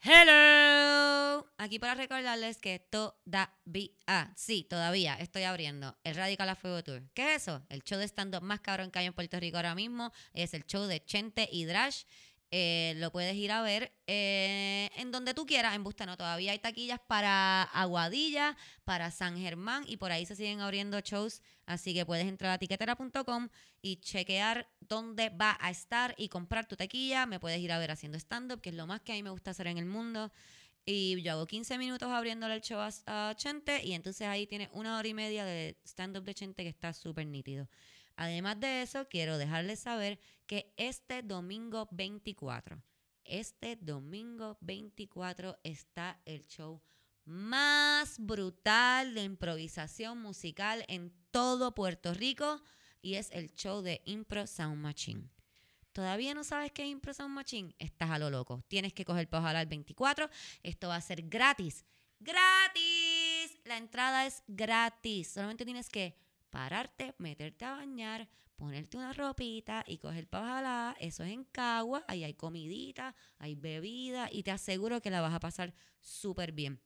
Hello, aquí para recordarles que todavía, sí, todavía estoy abriendo el Radical a Fuego Tour. ¿Qué es eso? El show de stand-up más cabrón que hay en Puerto Rico ahora mismo. Es el show de Chente y. Eh, lo puedes ir a ver eh, en donde tú quieras, en Bustano. Todavía hay taquillas para Aguadilla, para San Germán y por ahí se siguen abriendo shows. Así que puedes entrar a tiquetera.com y chequear dónde va a estar y comprar tu taquilla. Me puedes ir a ver haciendo stand-up, que es lo más que a mí me gusta hacer en el mundo. Y yo hago 15 minutos abriéndole el show a, a Chente y entonces ahí tienes una hora y media de stand-up de Chente que está súper nítido. Además de eso, quiero dejarles saber que este domingo 24, este domingo 24 está el show más brutal de improvisación musical en todo Puerto Rico y es el show de Impro Sound Machine. ¿Todavía no sabes qué es Impro Sound Machine? Estás a lo loco. Tienes que coger para ojalá el 24. Esto va a ser gratis. ¡Gratis! La entrada es gratis. Solamente tienes que pararte, meterte a bañar, ponerte una ropita y coger para ojalá. Eso es en Cagua. Ahí hay comidita, hay bebida y te aseguro que la vas a pasar súper bien.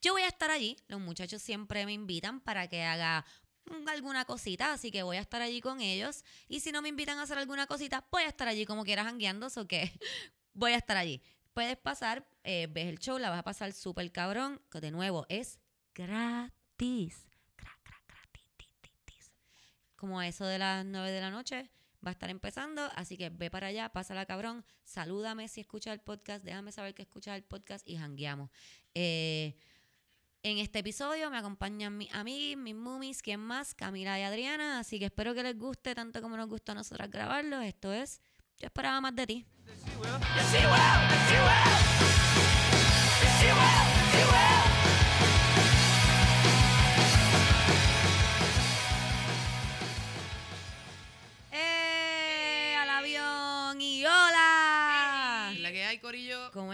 Yo voy a estar allí. Los muchachos siempre me invitan para que haga alguna cosita, así que voy a estar allí con ellos. Y si no me invitan a hacer alguna cosita, voy a estar allí como quieras jangueando, o que voy a estar allí. Puedes pasar, eh, ves el show, la vas a pasar súper cabrón, que de nuevo es gratis. Como a eso de las 9 de la noche va a estar empezando, así que ve para allá, pásala cabrón, salúdame si escuchas el podcast, déjame saber que escuchas el podcast y jangueamos. Eh, en este episodio me acompañan mis amigos, mis mummies, ¿quién más? Camila y Adriana. Así que espero que les guste tanto como nos gustó a nosotras grabarlo. Esto es Yo esperaba más de ti.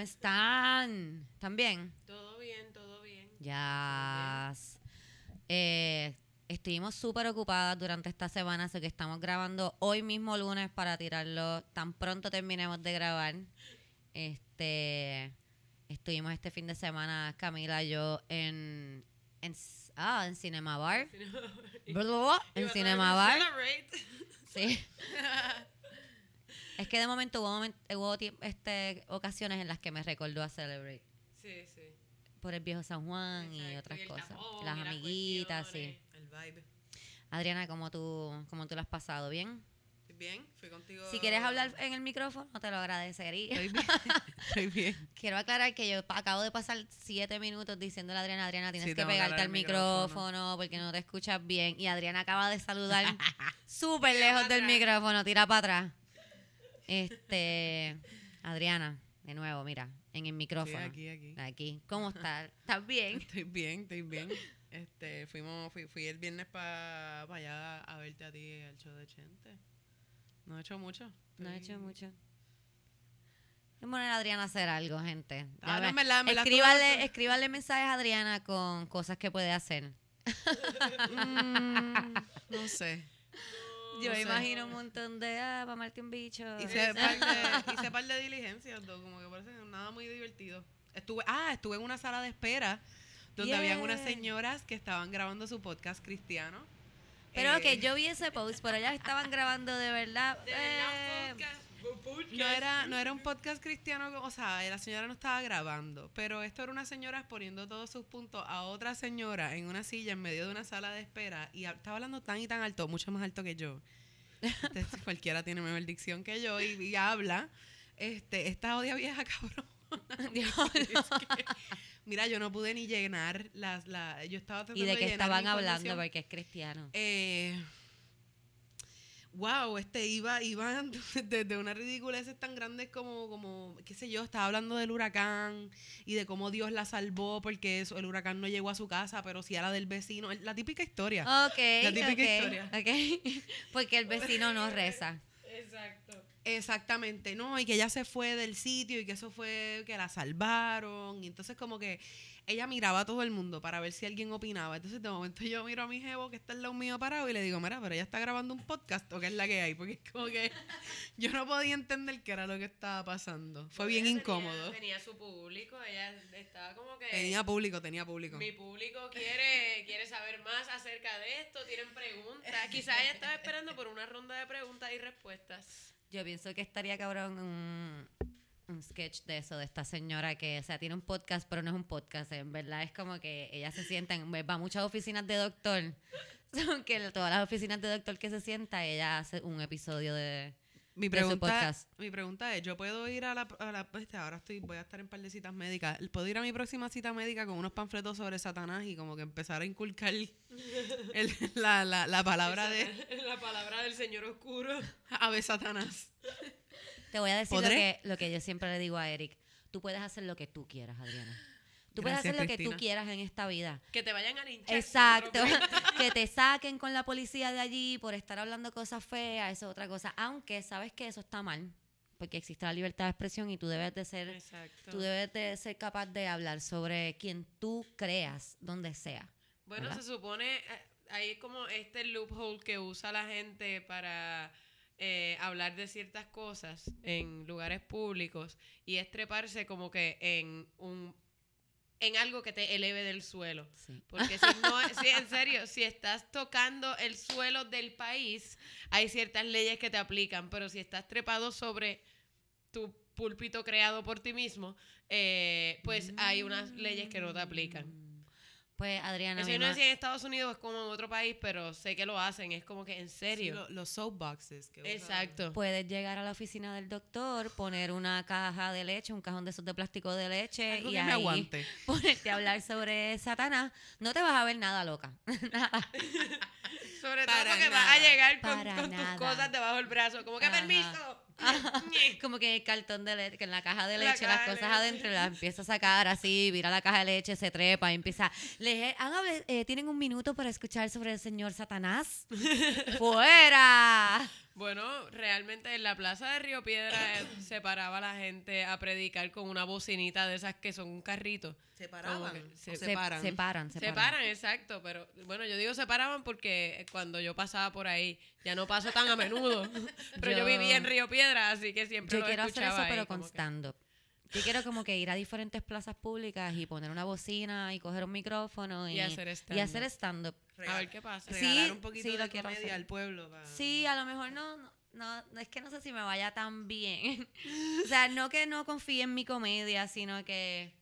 ¿Cómo están? ¿Están bien? Todo bien, todo bien. Ya. Eh, estuvimos súper ocupadas durante esta semana, así que estamos grabando hoy mismo lunes para tirarlo tan pronto terminemos de grabar. Este, estuvimos este fin de semana, Camila y yo, en, en, ah, en Cinema Bar. en Cinema Bar. Sí. Es que de momento hubo, momen- hubo este, ocasiones en las que me recordó a Celebrate Sí, sí. por el viejo San Juan y otras cosas. tapón Las amiguitas, sí. El vibe. Adriana, ¿cómo tú, ¿cómo tú lo has pasado? ¿Bien? ¿Estoy bien? Fui contigo. Si quieres hablar en el micrófono, te lo agradecería. Estoy bien. Estoy bien. Quiero aclarar que yo acabo de pasar siete minutos diciéndole a Adriana, Adriana, tienes Sí, que pegarte al micrófono. micrófono porque no te escuchas bien. Y Adriana acaba de saludar súper lejos del micrófono, tira para atrás. Este, Adriana, de nuevo, mira, en el Sí, micrófono. aquí, aquí. Aquí. ¿Cómo estás? ¿Estás bien? Estoy bien, estoy bien. Este, fuimos, fui, fui el viernes para allá a verte a ti al show de Chente. No he hecho mucho. No he hecho mucho. Voy a poner a Adriana a hacer algo, gente. Ah, no, verdad, en verdad, escríbale, escríbale mensajes a Adriana con cosas que puede hacer. Mm, no sé. Yo No me sé. imagino un montón de, ah, para amarte un bicho. Hice par de, hice par de diligencias, though, como que parece nada muy divertido. Estuve, ah, estuve en una sala de espera donde habían unas señoras que estaban grabando su podcast cristiano. Pero Eh, que yo vi ese post, pero ellas estaban grabando de verdad. eh, No era, no era un podcast cristiano, o sea, la señora no estaba grabando, pero esto era una señora poniendo todos sus puntos a otra señora en una silla en medio de una sala de espera y estaba hablando tan y tan alto, mucho más alto que yo. Entonces, cualquiera tiene mejor dicción que yo y, y habla. Este, esta odia vieja cabrón. Diablo. Mira, yo no pude ni llenar las, la, yo estaba tratando y de llenar estaban la hablando, porque es cristiano. Eh, wow, este iba, iban desde una ridiculez tan grandes como, como, qué sé yo, estaba hablando del huracán y de cómo Dios la salvó porque eso, el huracán no llegó a su casa, pero sí a la del vecino. La típica historia. Ok, La típica ok, historia. ok. porque el vecino no reza. Exacto. Exactamente, no, y que ella se fue del sitio y que eso fue que la salvaron. Y entonces como que ella miraba a todo el mundo para ver si alguien opinaba. Entonces de momento yo miro a mi jevo que está al lado mío parado y le digo, mira, pero ella está grabando un podcast o qué es la que hay, porque es como que yo no podía entender qué era lo que estaba pasando. Fue bien incómodo. Tenía, su público, ella estaba como que... Tenía público, tenía público. Mi público quiere, quiere saber más acerca de esto, tienen preguntas. Quizás ella estaba esperando por una ronda de preguntas y respuestas. Yo pienso que estaría cabrón un sketch de eso, de esta señora que, o sea, tiene un podcast, pero no es un podcast. En verdad es como que ella se sienta, en, va a muchas oficinas de doctor. Son que todas las oficinas de doctor que se sienta, ella hace un episodio de. Mi de su pregunta, podcast. mi pregunta es, yo puedo ir a la, a la- este, ahora estoy, voy a estar en par de citas médicas, ¿puedo ir a mi próxima cita médica con unos panfletos sobre Satanás y como que empezar a inculcar el- la, la, la palabra de La palabra del Señor Oscuro. Ave Satanás? Te voy a decir lo que, lo que yo siempre le digo a Eric. Tú puedes hacer lo que tú quieras, Adriana. Tú puedes Gracias, hacer lo que tú quieras en esta vida. Que te vayan a linchar. Exacto. que te saquen con la policía de allí por estar hablando cosas feas, eso es otra cosa. Aunque sabes que eso está mal, porque existe la libertad de expresión y tú debes de ser, Exacto. tú debes de ser capaz de hablar sobre quien tú creas, donde sea. Bueno, ¿verdad? se supone, eh, hay como este loophole que usa la gente para eh, hablar de ciertas cosas en lugares públicos y es treparse como que en un en algo que te eleve del suelo. Sí. Porque si no, si en serio, si estás tocando el suelo del país, hay ciertas leyes que te aplican, pero si estás trepado sobre tu púlpito creado por ti mismo, eh, pues hay unas leyes que no te aplican. Pues Adriana, Eso mi yo no sé si en Estados Unidos es como en otro país, pero sé que lo hacen. Es como que en Sí, serio. lo- los soapboxes. que usan. Exacto. puedes llegar a la oficina del doctor, poner una caja de leche, un cajón de esos de plástico de leche Algo y que ahí me aguante. ponerte a hablar sobre Satanás. No te vas a ver nada loca. Nada. Sobre todo Para porque vas a nada. llegar con, con tus nada. cosas debajo del brazo. Como que Ajá. permiso. Como que el cartón de leche, que en la caja de La leche, las caja de cosas leche. adentro, las empieza a sacar así, mira la caja de leche, se trepa y empieza. Hable- eh, ¿Tienen un minuto para escuchar sobre el señor Satanás? ¡Fuera! Bueno, realmente en la plaza de Río Piedra eh, se paraba la gente a predicar con una bocinita de esas que son un carrito. ¿Se paraban? que ¿O se- se, Se paran? Se paran, se, Se, paran. paran, exacto, pero bueno, yo digo se paraban porque cuando yo pasaba por ahí, ya no paso tan a menudo, pero yo, Yo- vivía en Río Piedra, así que siempre Yo lo quiero hacer eso, pero ahí, con como que- stand-up. Yo quiero como que ir a diferentes plazas públicas y poner una bocina y coger un micrófono y, Y hacer y stand-up. hacer stand-up. A ver qué pasa. Sí, Regalar un poquito sí, lo de quiero comedia hacer. al pueblo. Sí, a lo mejor no, no, no, no, es que no sé si me vaya tan bien. o sea, no que no confíe en mi comedia, sino que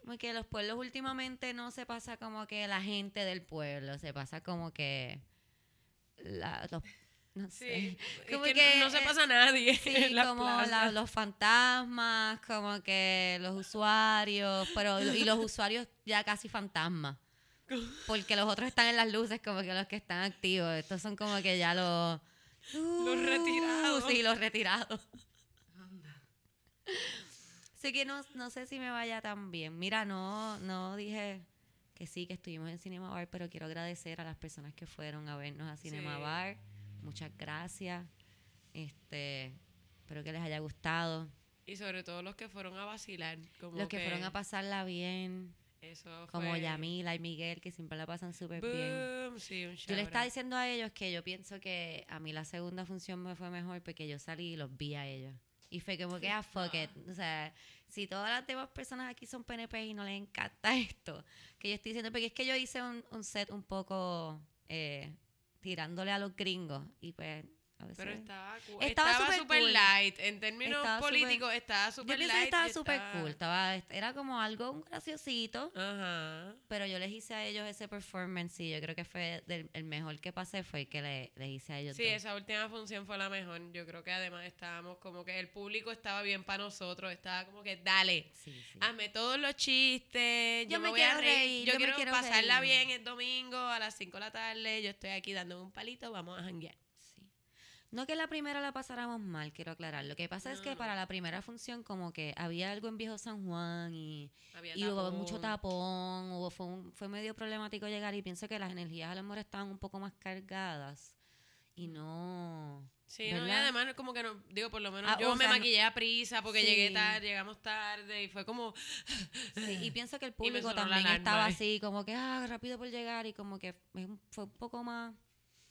como que los pueblos últimamente no se pasa como que la gente del pueblo, se pasa como que la- los, no Sí, sé. es Como que, que, no se eh, pasa nadie. Sí, en las como la- los fantasmas, como que los usuarios, pero y los usuarios ya casi fantasmas. Porque los otros están en las luces como que los que están activos. Estos son como que ya los... Los retirados. Sí, los retirados. Así que no, no sé si me vaya tan bien. Mira, no, no dije que sí, que estuvimos en Cinema Bar, pero quiero agradecer a las personas que fueron a vernos a Cinema Sí. Bar. Muchas gracias. Este, espero que les haya gustado. Y sobre todo los que fueron a vacilar. Como Los que fueron a pasarla bien, Eso como fue- Yamila y Miguel, que siempre la pasan súper bien. Sí, un Yo le estaba diciendo a ellos que yo pienso que a mí la segunda función me fue mejor porque yo salí y los vi a ellos. Y fue como que, ah, fuck it. O sea, si todas las demás personas aquí son PNP y no les encanta esto, que yo estoy diciendo, porque es que yo hice un, un set un poco eh, tirándole a los gringos y pues a veces... Pero estaba cool. Estaba súper super cool. light. En términos Estaba súper- políticos, estaba pienso light. que estaba súper cool, estaba, era como algo un graciosito, Ajá. pero yo les hice a ellos ese performance y yo creo que fue del- el mejor que pasé fue el que le, les hice a ellos. Sí, dos. esa última función fue la mejor. Yo creo que además estábamos como que el público estaba bien para nosotros. Estaba como que, dale, Sí, sí. hazme todos los chistes. Yo, Yo me, voy a quiero reír. reír, yo, quiero, quiero pasarla reír. bien el domingo a las 5 de la tarde. Yo estoy aquí dándome un palito. Vamos a janguear. No que la primera la pasáramos mal, quiero aclarar. Lo que pasa es No, que no. para la primera función como que había algo en Viejo San Juan y, y hubo mucho tapón, hubo, fue, un- fue medio problemático llegar y pienso que las energías a lo mejor estaban un poco más cargadas. y no... Sí, no, y además como que no, digo, por lo menos Ah, yo me sea, maquillé a prisa porque llegué Sí. tarde, llegamos tarde y fue como Sí, y pienso que el público también estaba así, como que, ah, rápido por llegar, y como que fue un- fue un poco más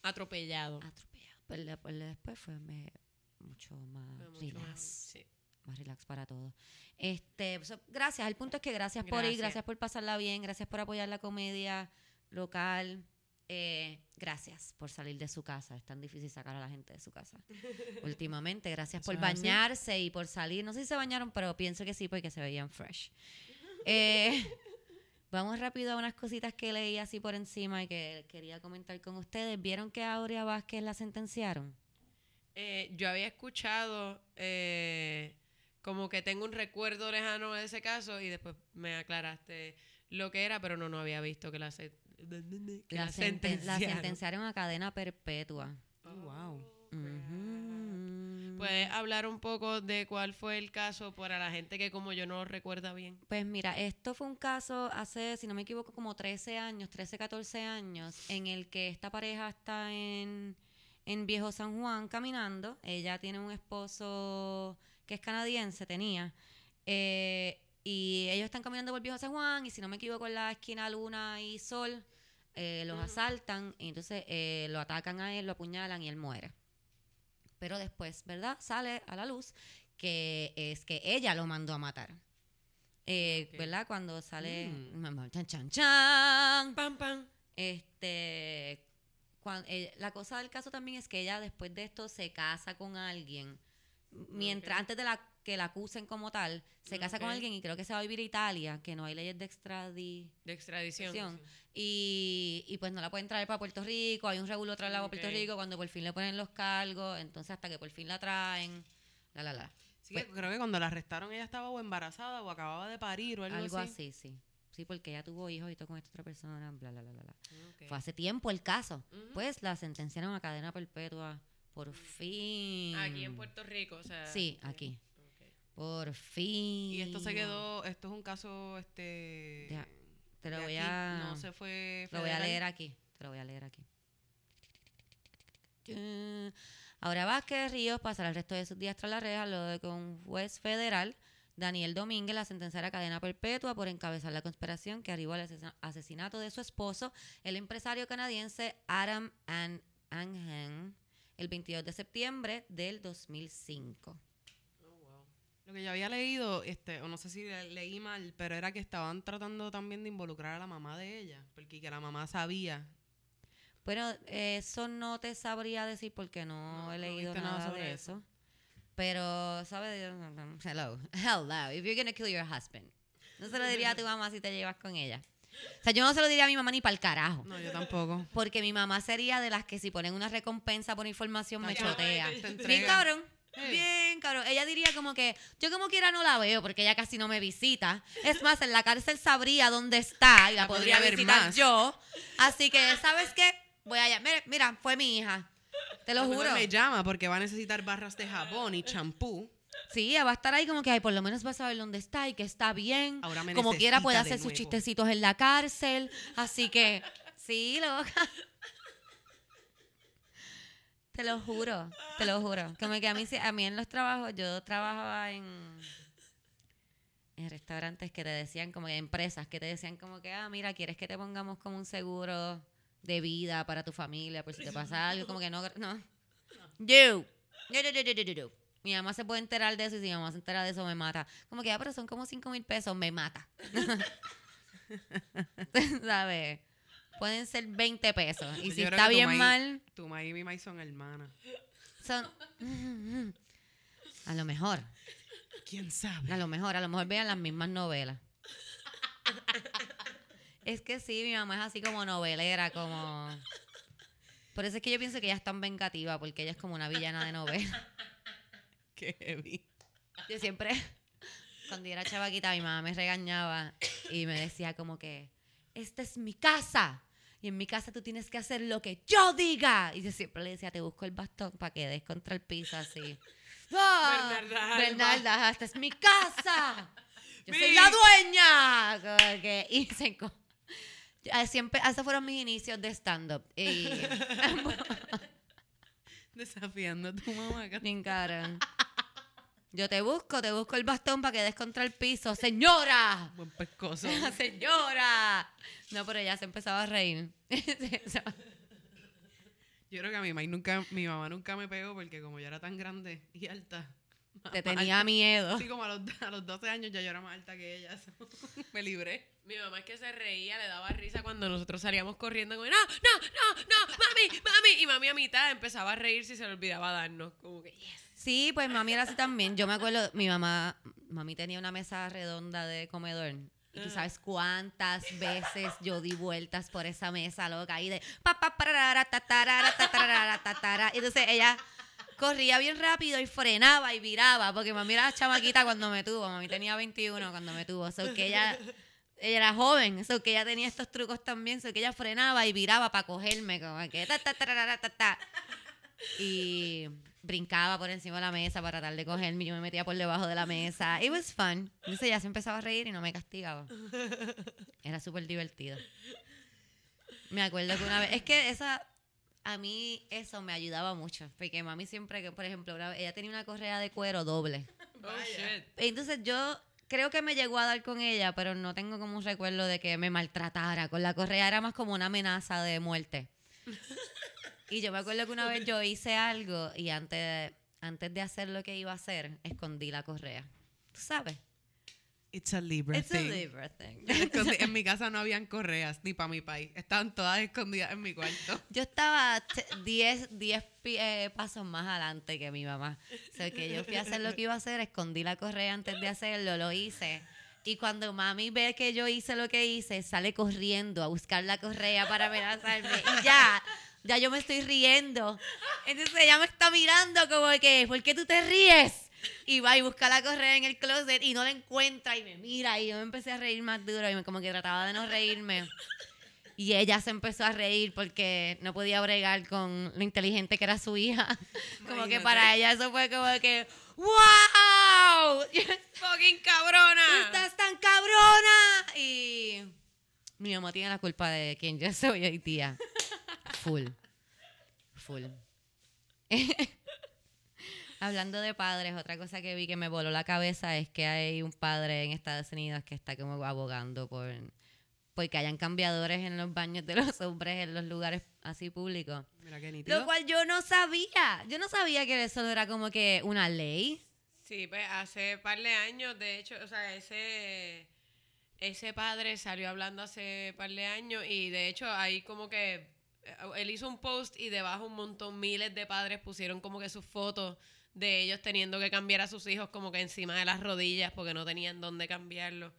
atropellado. atropellado. Pero le- pues, le- después fue me- mucho más Fue mucho relax. más- sí. más relax para todos. Este, so, gracias. El punto es que gracias, por ir, Gracias. gracias por pasarla bien, gracias por apoyar la comedia local. eh, gracias por salir de su casa. Es tan difícil sacar a la gente de su casa. Últimamente, gracias por bañarse y por salir. No sé si se bañaron, pero pienso que sí, porque se veían fresh. Eh, vamos rápido a unas cositas que leí así por encima y que quería comentar con ustedes. ¿Vieron que a Aurea Vázquez la sentenciaron? Eh, yo había escuchado eh, como que tengo un recuerdo lejano de ese caso y después me aclaraste lo que era, pero no, no había visto que la, se- que La, la senten- la sentenciaron. sentenciaron a cadena perpetua. Oh, wow. Ujú. ¿Puedes hablar un poco de cuál fue el caso para la gente que como yo no recuerda bien? Pues mira, esto fue un caso hace, si no me equivoco, como 13 años, 13, 14 años, en el que esta pareja está en, en Viejo San Juan caminando. Ella tiene un esposo que es canadiense, tenía. eh, y ellos están caminando por Viejo San Juan y si no me equivoco en la esquina Luna y Sol, eh, los asaltan y entonces eh, lo atacan a él, lo apuñalan y él muere. Pero después, ¿verdad? Sale a la luz que es que ella lo mandó a matar. Eh. ¿Verdad? Cuando sale... Mm. Chan, chan, chan. Pam, pam. Este, eh, la cosa del caso también es que ella después de esto se casa con alguien. Mientras, antes de la, que la acusen como tal, se casa con alguien y creo que se va a vivir a Italia, que no hay leyes de extradición. De extradición. Y, y pues no la pueden traer para Puerto Rico, hay un regulo traerla para Puerto Ok. Rico cuando por fin le ponen los cargos, entonces hasta que por fin la traen, la la la. Sí, que creo que cuando la arrestaron ella estaba o embarazada o acababa de parir o algo, Algo así. así, sí. Sí, porque ella tuvo hijos y todo con esta otra persona, bla, bla, bla, bla. bla. Ok. Fue hace tiempo el caso. Pues la sentenciaron a cadena perpetua. Por fin. Aquí en Puerto Rico, o sea. Sí, aquí. Por fin. Y esto se quedó, esto es un caso, este... Ya, Te lo voy aquí, a. No se fue Lo voy a leer aquí. Te lo voy a leer aquí. Ahora Vázquez Ríos pasará el resto de sus días tras la reja luego de que un juez federal, Daniel Domínguez, la sentenciara a cadena perpetua por encabezar la conspiración que arribó al asesina- asesinato de su esposo, el empresario canadiense Adam An Angen, el 22 de septiembre del 2005. Lo que yo había leído, este, o no sé si le- leí mal, pero era que estaban tratando también de involucrar a la mamá de ella, porque que la mamá sabía. Bueno, eso no te sabría decir porque no, No, he leído nada nada, sobre de eso. eso. Pero, ¿sabes? Hello, hello, if you're gonna kill your husband. No se lo diría a tu mamá si te llevas con ella. O sea, yo no se lo diría a mi mamá ni para el carajo. No, yo tampoco. Porque mi mamá sería de las que si ponen una recompensa por información me chotea. entrega. cabrón. Bien, cabrón. Ella diría como que yo como quiera no la veo porque ella casi no me visita. Es más, en la cárcel sabría dónde está y la, La podría podría ver visitar más. yo. Así que, ¿sabes qué? Voy allá. Mira, mira, fue mi hija. Te lo mejor juro. Me llama porque va a necesitar barras de jabón y champú. Sí, ella va a estar ahí como que, ay, por lo menos va a saber dónde está y que está bien. Ahora me como quiera puede hacer sus chistecitos en la cárcel. Así que, sí, loca. Te lo juro, te lo juro. Como que a mí, a mí en los trabajos, yo trabajaba en, en restaurantes que te decían, como que empresas que te decían como que, ah, mira, ¿quieres que te pongamos como un seguro de vida para tu familia por si te pasa algo? Como que no, no. Yo, yo, yo, yo, yo, yo. Mi mamá se puede enterar de eso y si mi mamá se entera de eso me mata. Como que, ah, pero son como 5 mil pesos, me mata. ¿Sabes? Pueden ser 20 pesos. Y si está bien maíz- mal, Tu ma y mi maíz son hermanas. son... A lo mejor, ¿Quién sabe? a lo mejor, a lo mejor vean las mismas novelas. Es que sí, mi mamá es así como novelera, como... Por eso es que yo pienso que ella es tan vengativa, porque ella es como una villana de novela. Qué heavy. Yo siempre, cuando yo era chavaquita, mi mamá me regañaba y me decía como que, esta es mi casa. Y en mi casa tú tienes que hacer lo que yo diga. Y yo siempre le decía, te busco el bastón para que des contra el piso así. ¡Ah! Bernarda. Bernarda, esta es mi casa. Yo soy la dueña. Y se Siempre, esos fueron mis inicios de stand-up. Desafiando a tu mamá. Bien cabrón. Yo te busco, te busco el bastón para que des contra el piso. ¡Señora! Buen pescoso. ¡Señora! No, pero ella se empezaba a reír. Yo creo que a mi, mamá nunca, mi mamá nunca me pegó porque como yo era tan grande y alta. Te tenía alta- miedo. Así como a los, a los 12 años ya yo era más alta que ella. so, me libré. Mi mamá es que se reía, le daba risa cuando nosotros salíamos corriendo como, no, no, no, no, mami, mami. Y mami a mitad empezaba a reírse y se le olvidaba darnos. Como que, yes. Sí, pues mami era así también. Yo me acuerdo, mi mamá, mami tenía una mesa redonda de comedor. Y tú Ajá. sabes cuántas veces yo di vueltas por esa mesa, loca, y de pa, pa, pararara, tatarara, tatarara, tatara. Y entonces ella corría bien rápido y frenaba y viraba, porque mami era chamaquita cuando me tuvo. Mami tenía 21 cuando me tuvo. O sea, que ella, ella era joven, eso que ella tenía estos trucos también, so que ella frenaba y viraba para cogerme, como que ta, ta, tarara, ta, ta. Y brincaba por encima de la mesa para tratar de cogerme. Yo me metía por debajo de la mesa. It was fun. Entonces ella se empezaba a reír y no me castigaba. Era súper divertido. Me acuerdo que una vez. Es que esa. A mí eso me ayudaba mucho. Porque mami siempre, que por ejemplo, una ella tenía una correa de cuero doble. Oh, shit. Entonces yo creo que me llegó a dar con ella, pero no tengo como un recuerdo de que me maltratara. Con la correa era más como una amenaza de muerte. Y yo me acuerdo que una vez yo hice algo y antes, antes de hacer lo que iba a hacer, escondí la correa. ¿Tú sabes? It's a Libra It's a. Libra thing. Escondí- en mi casa no habían correas ni para mi país. Estaban todas escondidas en mi cuarto. Yo estaba 10 10 pi- eh, pasos más adelante que mi mamá. O sea, que yo fui a hacer lo que iba a hacer, escondí la correa antes de hacerlo, lo hice. Y cuando mami ve que yo hice lo que hice, sale corriendo a buscar la correa para amenazarme. Y ya, ya yo me estoy riendo. Entonces ella me está mirando como que, ¿por qué tú te ríes? Y va y busca la correa en el closet y no la encuentra y me mira y yo me empecé a reír más duro y me, como que trataba de no reírme. Y ella se empezó a reír porque no podía bregar con lo inteligente que era su hija. Como que para ella eso fue como que, ¡Wow! ¡Fucking cabrona! ¡Tú estás tan cabrona! Y mi mamá tiene la culpa de quien yo soy hoy día. Full. Full. Hablando de padres, otra cosa que vi que me voló la cabeza es que hay un padre en Estados Unidos que está como abogando por porque hayan cambiadores en los baños de los hombres en los lugares así públicos. Mira qué nítido. Lo cual yo no sabía. Yo no sabía que eso era como que una ley. Sí, pues hace par de años, de hecho, o sea, ese, ese padre salió hablando hace par de años y de hecho ahí como que él hizo un post y debajo un montón, miles de padres pusieron como que sus fotos de ellos teniendo que cambiar a sus hijos como que encima de las rodillas porque no tenían dónde cambiarlo.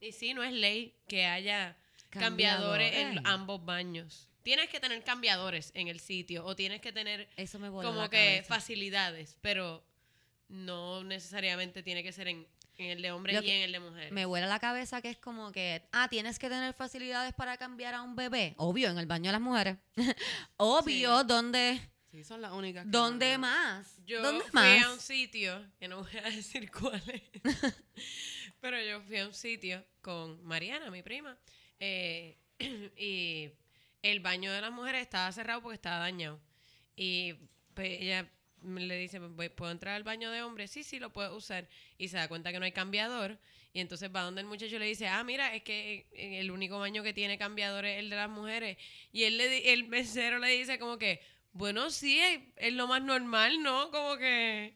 Y sí, no es ley que haya cambiadores en ambos baños. Tienes que tener cambiadores en el sitio o tienes que tener Eso me como que cabeza. facilidades, pero no necesariamente tiene que ser en, en el de hombre Lo y que en el de mujer. Me vuela la cabeza que es como que, ah, tienes que tener facilidades para cambiar a un bebé. Obvio, en el baño de las mujeres. Obvio, Sí. ¿dónde, Sí, son las únicas. que ¿dónde no- más? Yo ¿Dónde fui más? a un sitio, que no voy a decir cuál es, pero yo fui a un sitio con Mariana, mi prima, eh, y el baño de las mujeres estaba cerrado porque estaba dañado. Y pues, ella le dice, "Voy- ¿puedo entrar al baño de hombres? Sí, sí, lo puedo usar. Y se da cuenta que no hay cambiador. Y entonces va donde el muchacho le dice, ah, mira, es que el único baño que tiene cambiador es el de las mujeres. Y él le, el mesero le dice como que, bueno, sí, es, es lo más normal, ¿no? Como que...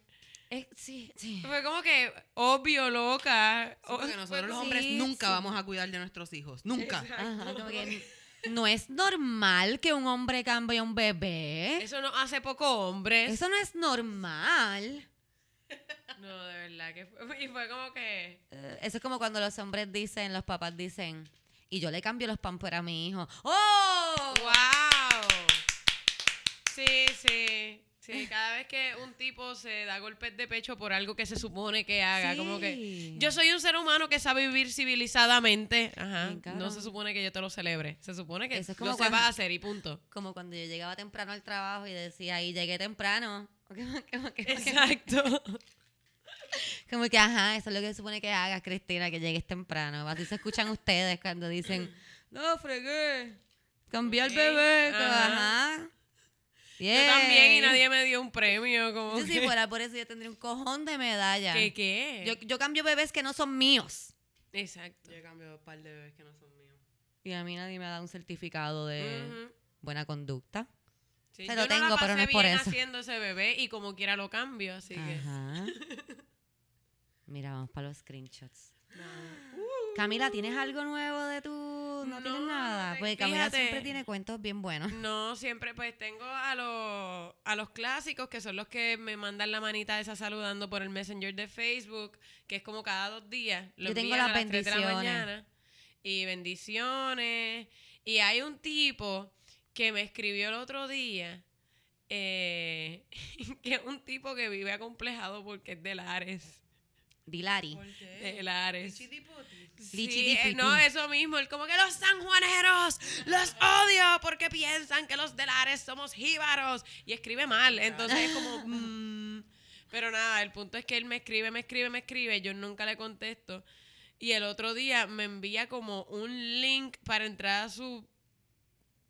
Sí, sí. Fue como que obvio, loca. Sí, porque nosotros los sí, hombres nunca sí. vamos a cuidar de nuestros hijos. Nunca. Ajá, como que no es normal que un hombre cambie a un bebé. Eso no hace poco hombres. Eso no es normal. No, de verdad que fue. Y fue como que. Eh, Eso es como cuando los hombres dicen, los papás dicen, y yo le cambio los pampers a mi hijo. ¡Oh! ¡Wow! Sí, sí. Sí, cada vez que un tipo se da golpes de pecho por algo que se supone que haga, como que yo soy un ser humano que sabe vivir civilizadamente, ajá, Bien, no se supone que yo te lo celebre, se supone que Eso es como lo cuando- sepas hacer y punto. Como cuando yo llegaba temprano al trabajo y decía, y llegué temprano. Exacto. como que, ajá, eso es lo que se supone que hagas, Cristina, que llegues temprano. Así se escuchan ustedes cuando dicen, no, fregué, cambié al bebé. ajá. Yo también y nadie me dio un premio. Como Yo si que- fuera por eso yo tendría un cojón de medalla. ¿Qué qué? Yo, yo cambio bebés que no son míos. Exacto. Yo he cambiado un par de bebés que no son míos. Y a mí nadie me ha dado un certificado de buena conducta. Sí, Se yo lo no tengo, pero no es por bien eso. haciendo ese bebé y como quiera lo cambio, así que... Ajá. Mira, vamos para los screenshots. Camila, ¿tienes algo nuevo de tu...? No, tienes No, nada. Porque Camila fíjate. siempre tiene cuentos bien buenos. No, siempre pues tengo a los, a los clásicos, que son los que me mandan la manita esa saludando por el Messenger de Facebook, que es como cada dos días. Lo Yo tengo las a las 3 de la bendiciones. mañana. Y bendiciones. Y hay un tipo que me escribió el otro día, eh, que es un tipo que vive acomplejado porque es de Lares. Dilari. ¿Por qué? De Lares. Chitipoti. Sí, eh, no, eso mismo. Él como que los sanjuaneros los odio porque piensan que los de Lares somos jíbaros. Y escribe mal. Entonces es como. mm. Pero nada, el punto es que él me escribe, me escribe, me escribe. Yo nunca le contesto. Y el otro día me envía como un link para entrar a su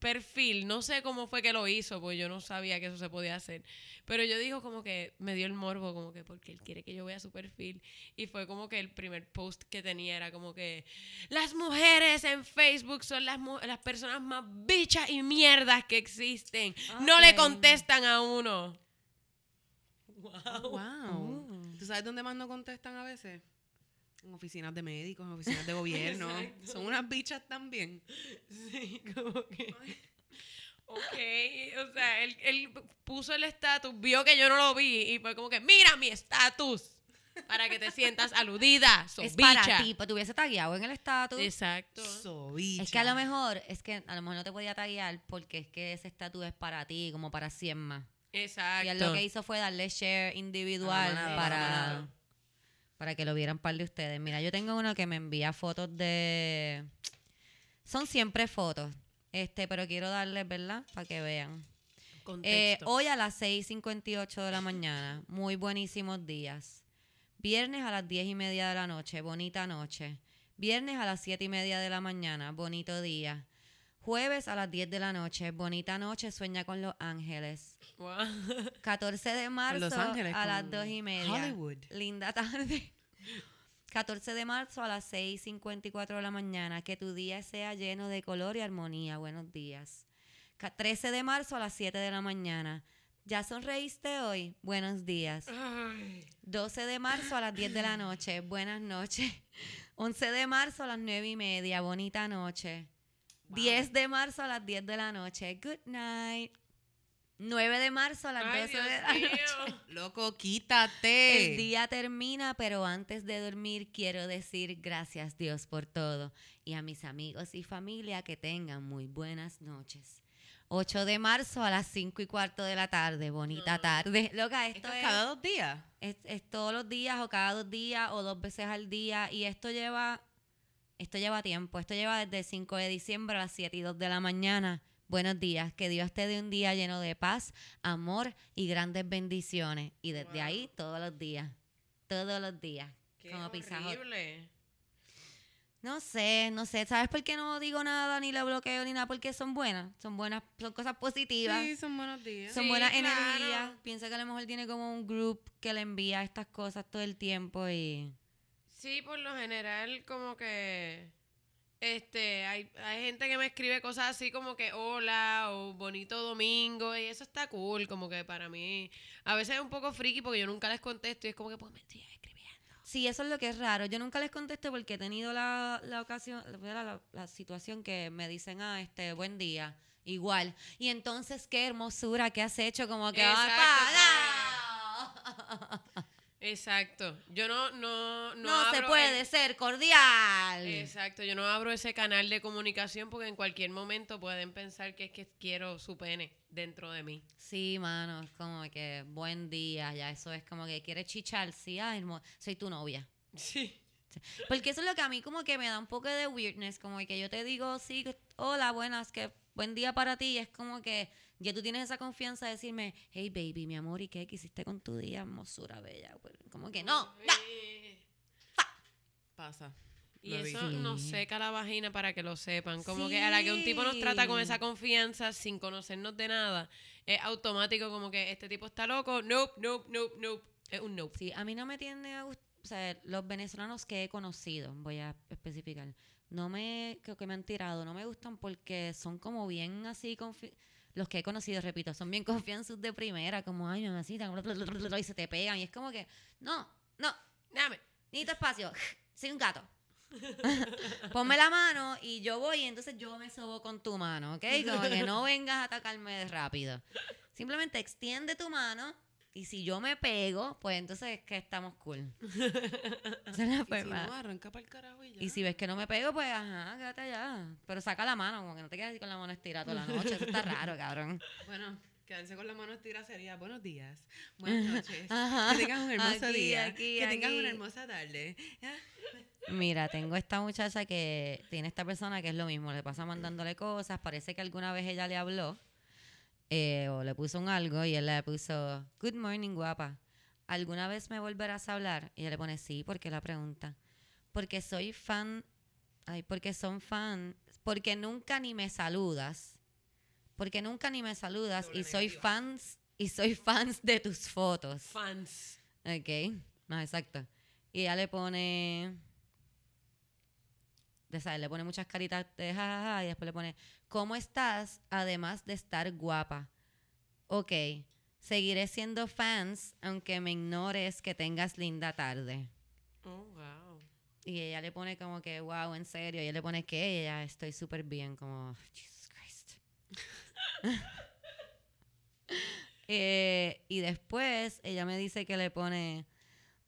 perfil. No sé cómo fue que lo hizo, porque yo no sabía que eso se podía hacer. Pero yo digo como que me dio el morbo, como que porque él quiere que yo vea su perfil. Y fue como que el primer post que tenía era como que las mujeres en Facebook son las, las personas más bichas y mierdas que existen. No le contestan a uno. Oh, wow. ¿Tú sabes dónde más no contestan a veces? En oficinas de médicos, en oficinas de gobierno. Exacto. Son unas bichas también. Sí, como que. Ok, o sea, él, él puso el estatus, vio que yo no lo vi y fue como que, mira mi estatus, para que te sientas aludida, Es bicha. para ti, pues te hubiese tagueado en el estatus. Exacto. So bicha. Es que a lo mejor, es que a lo mejor no te podía taguear porque es que ese estatus es para ti, como para 100 más. Exacto. Y él lo que hizo fue darle share individual manada, para, manada. Para que lo vieran par de ustedes. Mira, yo tengo uno que me envía fotos de... Son siempre fotos, este, pero quiero darles, ¿verdad? Para que vean. Eh, hoy a las 6.58 de la mañana, muy buenísimos días. Viernes a las 10 y media de la noche, bonita noche. Viernes a las 7 y media de la mañana, bonito día. Jueves a las 10 de la noche, bonita noche, sueña con los ángeles. Wow. 14 de marzo Los Ángeles a las con 2 y media. Hollywood. Linda tarde. 14 de marzo a las 6.54 de la mañana. Que tu día sea lleno de color y armonía. Buenos días. Ca- 13 de marzo a las 7 de la mañana. ¿Ya sonreíste hoy? Buenos días. Ay. 12 de marzo a las 10 de la noche. Buenas noches. 11 de marzo a las 9 y media. Bonita noche. 10 de marzo a las 10 de la noche. Good night. 9 de marzo a las Ay, 12 de Dios la mío. noche. Loco, quítate. El día termina, pero antes de dormir quiero decir gracias Dios por todo y a mis amigos y familia que tengan muy buenas noches. 8 de marzo a las 5 y cuarto de la tarde, bonita tarde. Loca, esto Esto es es, cada dos días. es- es todos los días o cada dos días o dos veces al día y esto lleva, esto lleva tiempo, esto lleva desde el 5 de diciembre a las 7 y 2 de la mañana. Buenos días, que Dios te dé un día lleno de paz, amor y grandes bendiciones. Y desde Wow. ahí todos los días, todos los días, Qué como horrible. No sé, no sé, ¿sabes por qué no digo nada ni le bloqueo ni nada? Porque son buenas, son buenas, son cosas positivas. Sí, son buenos días. Son Sí, buenas claro. energías. Piensa que a lo mejor tiene como un group que le envía estas cosas todo el tiempo y... Sí, por lo general, como que. Este, hay, hay gente que me escribe cosas así como que hola o bonito domingo y eso está cool, como que para mí a veces es un poco friki porque yo nunca les contesto y es como que pues me estoy escribiendo. Sí, eso es lo que es raro. Yo nunca les contesto porque he tenido la, la ocasión, la, la- la situación que me dicen, ah, este, buen día, igual. Y entonces, qué hermosura que has hecho, como que, Exacto, ¡ah! Exacto. Yo no, no, no, No, se puede el- ser cordial. Exacto, yo no abro ese canal de comunicación porque en cualquier momento pueden pensar que es que quiero su pene dentro de mí. Sí, mano, es como que buen día, ya eso es como que quieres chichar, sí, hermo- soy tu novia. Sí. Porque eso es lo que a mí como que me da un poco de weirdness, como que yo te digo, sí, hola, buenas, que buen día para ti, y es como que ya tú tienes esa confianza de decirme, hey baby, mi amor, ¿y qué? ¿Qué hiciste con tu día, hermosura bella? Pues, como que no. Eh, Pasa. Y Lo eso Sí. nos seca la vagina para que lo sepan. Como que a la que un tipo nos trata con esa confianza sin conocernos de nada, es automático como que este tipo está loco. Nope, nope, nope, nope. Es un nope. Sí, a mí no me tiende a gustar, o sea, los venezolanos que he conocido, voy a especificar, no me, creo que me han tirado, no me gustan porque son como bien así, confi- los que he conocido, repito, son bien confianzos de primera, como, ay, mamacita, y se te pegan, y es como que, no, no, Dame. necesito espacio, soy un gato. Ponme la mano y yo voy y entonces yo me sobo con tu mano, ¿ok? Como que no vengas a atacarme rápido. Simplemente extiende tu mano y si yo me pego, pues entonces es que estamos cool. Esa es la Y si forma. no, arranca para el carajo y ya. Y si ves que no me pego, pues ajá, quédate allá. Pero saca la mano, como que no te quedes así con la mano estirada toda la noche. Eso está raro, cabrón. Bueno, quedarse con la mano estirada sería buenos días, buenas noches, Ajá. que tengas un hermoso Aquí, día, aquí, que tengas una hermosa tarde. Mira, tengo esta muchacha que tiene esta persona que es lo mismo, le pasa mandándole cosas, parece que alguna vez ella le habló eh, o le puso un algo y él le puso, Good morning, guapa. ¿Alguna vez me volverás a hablar? Y ella le pone sí, porque la pregunta. Porque soy fan, ay, porque son fan, porque nunca ni me saludas, porque nunca ni me saludas Doble y soy fans, y soy fans de tus fotos. Fans. Ok, no, exacto. Y ella le pone. De, ¿sabes? Le pone muchas caritas de jajaja y después le pone, ¿cómo estás? Además de estar guapa. Ok, seguiré siendo fans aunque me ignores que tengas linda tarde. Oh, wow. Y ella le pone como que, wow, en serio. Y ella le pone que ella, estoy súper bien, como, Jesus Christ. Eh, y después ella me dice que le pone,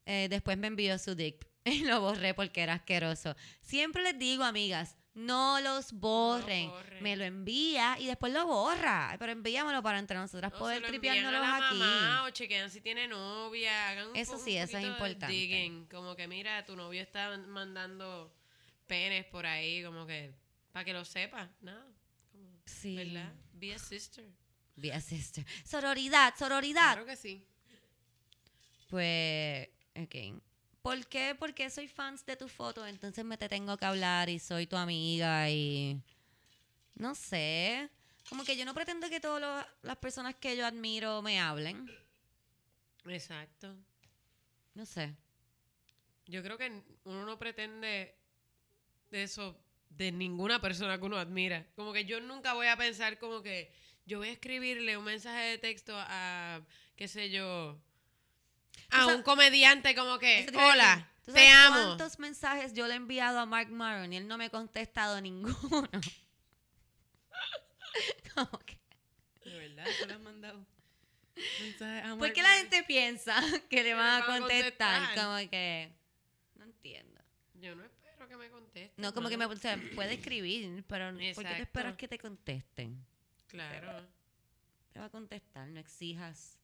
eh, después me envió su dick y lo borré porque era asqueroso. Siempre les digo, amigas, no los borren. borren. Me lo envía y después lo borra. Pero envíamelo para entre nosotras O poder se lo envían a tripeárnoslos la aquí. mamá, o chequean si tiene novia, hagan Eso sí, un eso es importante. digging, como que mira, tu novio está mandando penes por ahí, como que para que lo sepas, nada, como, Sí. ¿verdad? Be a sister. Be a sister. Sororidad, sororidad. Claro que sí. Pues, ok. ¿Por qué? Porque soy fans de tu foto, entonces me te tengo que hablar y soy tu amiga y... No sé. Como que yo no pretendo que todas las personas que yo admiro me hablen. Exacto. No sé. Yo creo que uno no pretende de eso de ninguna persona que uno admira. Como que yo nunca voy a pensar como que yo voy a escribirle un mensaje de texto a, qué sé yo, a un comediante como que, hola, ¿Tú te amo. ¿Cuántos mensajes yo le he enviado a Mark Maron y él no me ha contestado ninguno? Como que- De verdad, tú le has mandado mensajes a ¿Por qué la gente piensa que le van a contestar? contestar. Como que... No entiendo. Yo no espero que me conteste. No, como que me o sea, puede escribir, pero ¿por qué te esperas que te contesten? Claro. Te va a contestar, no exijas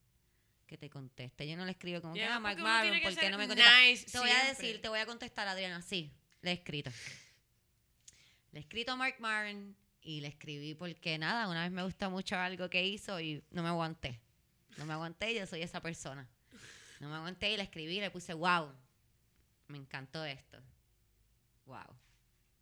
que te conteste. Yo no le escribo como que, Ya, ah, Mark porque Maron, que ¿por qué no me contesta? nice te voy a decir, te voy a contestar, Adriana, sí, le he escrito. Le he escrito a Mark Maron y le escribí porque nada, una vez me gustó mucho algo que hizo y no me aguanté. No me aguanté y yo soy esa persona. No me aguanté y le escribí y le puse, wow, me encantó esto. Wow.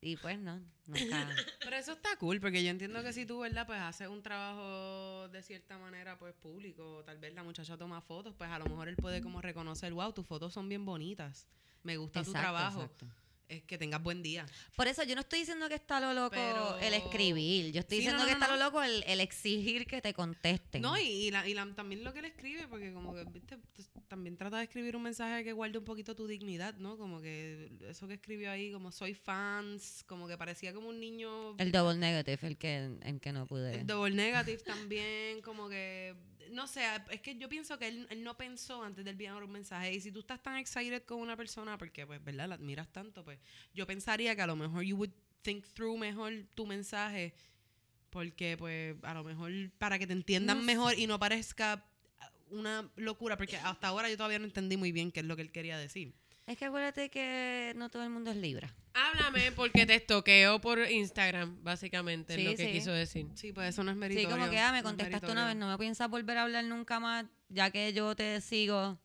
Y pues no, nunca. Pero eso está cool, porque yo entiendo que si tú, ¿verdad? Pues haces un trabajo de cierta manera, pues público, tal vez la muchacha toma fotos, pues a lo mejor él puede como reconocer, wow, tus fotos son bien bonitas, me gusta tu trabajo, exacto. Es que tengas buen día. Por eso yo no estoy diciendo que está lo loco Pero- el escribir. Yo estoy Sí, diciendo no, que no, está lo loco el, el exigir que te contesten. No, y, y la- y la- también lo que él escribe, porque como que, viste, pues, también trata de escribir un mensaje que guarde un poquito tu dignidad, ¿no? Como que eso que escribió ahí, como soy fans, como que parecía como un niño... El double negative, el que, el que no pude. El double negative también, como que, no sé, es que yo pienso que él, él no pensó antes de enviar un mensaje. Y si tú estás tan excited con una persona, porque, pues, ¿verdad? La admiras tanto, pues, yo pensaría que a lo mejor you would think through mejor tu mensaje, porque, pues, a lo mejor para que te entiendan No sé. mejor y no parezca una locura, porque hasta ahora yo todavía no entendí muy bien qué es lo que él quería decir. Es que acuérdate que no todo el mundo es Libra. Háblame porque te estoqueo por Instagram, básicamente, Sí, es lo que sí. quiso decir. Sí, pues eso no es Sí, meritorio. como que ah, me no es contestaste una meritorio. vez, no me piensas volver a hablar nunca más, ya que yo te sigo.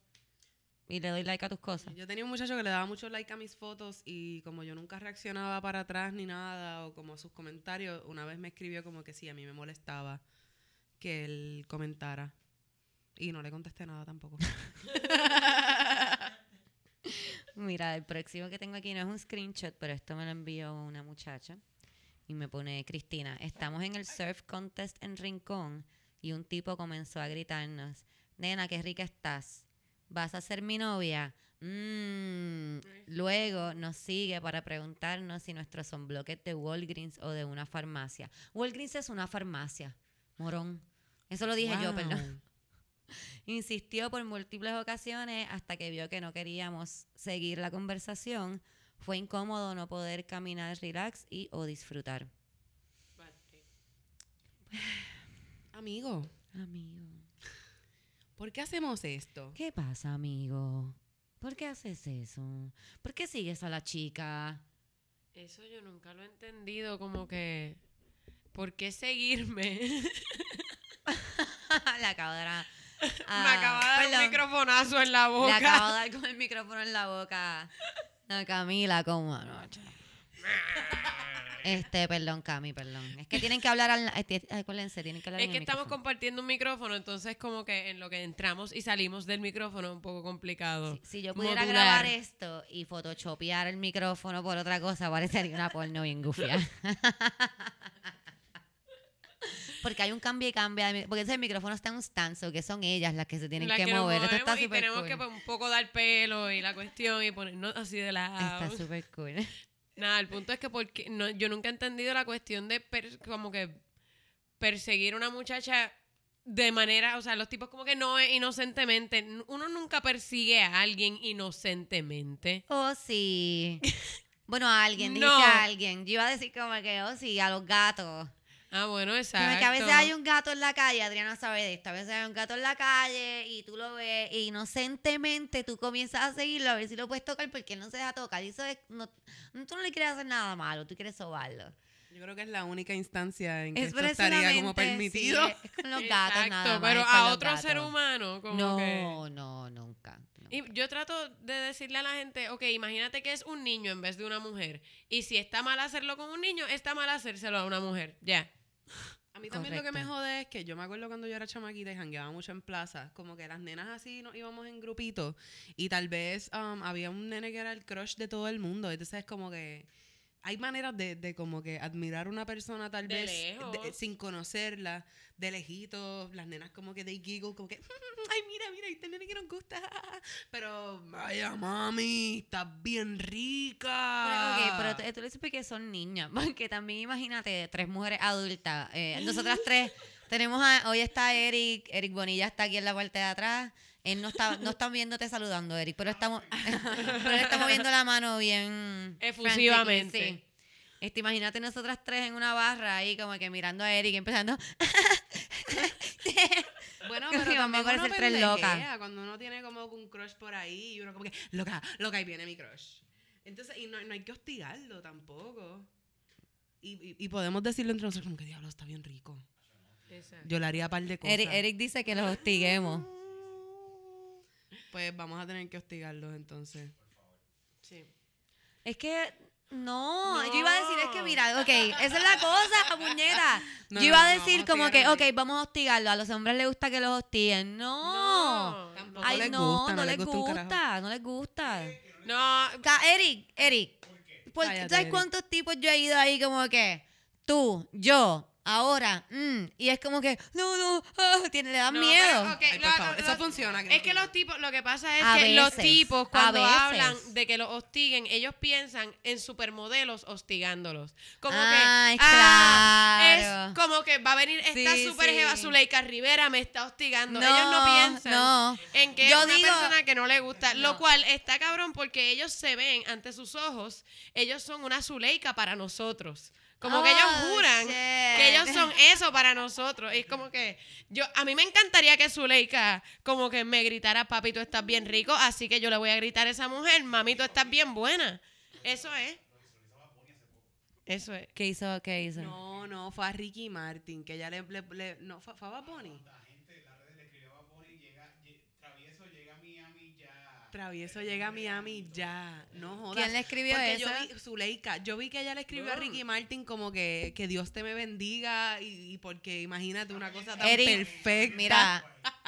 Y le doy like a tus cosas. Yo tenía un muchacho que le daba mucho like a mis fotos y como yo nunca reaccionaba para atrás ni nada o como a sus comentarios, una vez me escribió como que sí, a mí me molestaba que él comentara. Y no le contesté nada tampoco. Mira, el próximo que tengo aquí no es un screenshot, pero esto me lo envió una muchacha. Y me pone, Cristina, estamos en el surf contest en Rincón y un tipo comenzó a gritarnos, nena, qué rica estás. ¿Vas a ser mi novia? Mm. Luego nos sigue para preguntarnos si nuestros son bloques de Walgreens o de una farmacia. Walgreens es una farmacia, morón. Eso lo dije yo, perdón. Insistió por múltiples ocasiones hasta que vio que no queríamos seguir la conversación. Fue incómodo no poder caminar relax y o disfrutar. Amigo, Amigo. ¿Por qué hacemos esto? ¿Qué pasa, amigo? ¿Por qué haces eso? ¿Por qué sigues a la chica? Eso yo nunca lo he entendido, como que... ¿Por qué seguirme? la acabo de dar. Me ah, acaba de dar perdón. un microfonazo en la boca. acabo de dar con el micrófono en la boca. No, Camila, como anoche. Este, perdón, Cami, perdón. Es que tienen que hablar al. este, Acuérdense, tienen que hablar Es en que el estamos micrófono. compartiendo un micrófono, entonces como que en lo que entramos y salimos del micrófono es un poco complicado. Si, si yo pudiera modular. grabar esto y photoshopear el micrófono por otra cosa, parecería una porno bien gufia. Porque hay un cambio y cambia. Porque ese micrófono está en un stanzo, que son ellas las que se tienen La que, mover. Esto está y tenemos cool. que pues, un poco dar pelo y la cuestión y ponernos así de lado. Está súper cool. Nada, el punto es que porque no, yo nunca he entendido la cuestión de per- como que perseguir a una muchacha de manera, o sea, los tipos como que no es inocentemente. Uno nunca persigue a alguien inocentemente. Oh, sí. Bueno, a alguien, dijiste No. a alguien. Yo iba a decir como que, oh, sí, a los gatos. Ah, bueno, exacto. que a veces hay un gato en la calle, Adriana sabe de esto, a veces hay un gato en la calle y tú lo ves e inocentemente tú comienzas a seguirlo a ver si lo puedes tocar porque él no se deja tocar. Y eso es, no, tú no le quieres hacer nada malo, tú quieres sobarlo. Yo creo que es la única instancia en que Es esto estaría como permitido. sí, es con los gatos Exacto, nada más. pero a otro ser humano, como No, que... no, nunca. Y nunca. yo trato de decirle a la gente, ok, imagínate que es un niño en vez de una mujer. Y si está mal hacerlo con un niño, está mal hacérselo a una mujer. Ya. A mí también lo que me jode es que yo me acuerdo cuando yo era chamaquita y jangueaba mucho en plaza, como que las nenas así nos íbamos en grupitos y tal vez um, había un nene que era el crush de todo el mundo. Entonces es como que hay maneras de, de como que admirar a una persona tal De vez lejos. de- sin conocerla, de lejitos, las nenas como que they giggle, como que, ay mira, mira, este nene que nos gusta. Pero, vaya mami, estás bien rica. Pero, ok, pero tú, tú le dices porque son niñas, porque también imagínate tres mujeres adultas. eh, nosotras tres tenemos a, hoy está Eric, Eric Bonilla está aquí en la parte de atrás. Él no está, no están viéndote saludando, Eric, pero estamos, pero estamos viendo la mano bien Efusivamente. sí. Este, imagínate nosotras tres en una barra ahí como que mirando a Eric y empezando. Bueno, Que pero también uno parece tres locas. pendejea Cuando uno tiene como un crush por ahí y uno como que, loca, loca, ahí viene mi crush. Entonces, y no, no hay que hostigarlo tampoco. Y, y, y podemos decirlo entre nosotros como que, diablo, está bien rico. Yo le haría par de cosas. Eric, Eric dice que los hostiguemos. Pues vamos a tener que hostigarlos entonces. Sí. Es que no, yo iba a decir, es que mira, ok, esa es la cosa, puñeta. No, yo iba a decir como que, ok, vamos a hostigarlo. A los hombres les gusta que los hostiguen. No. Tampoco Ay, les no, gusta, no, les gusta no les gusta. No, Eric, Eric, ¿por- Cállate, ¿sabes Eric. cuántos tipos yo he ido ahí como que tú, yo, ahora, mm, y es como que, no, no, ah, tiene, le dan No, miedo. pero, ok, Ay, por lo- favor, lo- eso funciona. Es que los tipos, lo que pasa es A que los veces, tipos a cuando veces. hablan de que los hostiguen, ellos piensan en supermodelos hostigándolos. Como Ay, que ah, claro. es como que va a venir esta Sí, super sí. jeva Zuleika Rivera me está hostigando. No, ellos no piensan no. en que Yo es una digo- persona que no le gusta, No. lo cual está cabrón porque ellos se ven ante sus ojos, ellos son una Zuleika para nosotros. Como que ellos Oh, juran shit. que ellos son eso para nosotros. Y es como que yo a mí me encantaría que Zuleika como que me gritara, papi, tú estás bien rico, así que yo le voy a gritar a esa mujer, mami, tú estás bien buena. Eso es. Eso es. ¿Qué hizo? ¿Qué hizo? No, no, fue a Ricky Martin, que ya le... le, le- no, fue, fue a Bad Bunny. Travieso llega a Miami ya. No jodas. ¿Quién le escribió Porque eso? yo vi, Zuleika, yo vi que ella le escribió a Ricky Martin como que, que Dios te me bendiga y, y porque imagínate una cosa tan Eric, perfecta. Mira,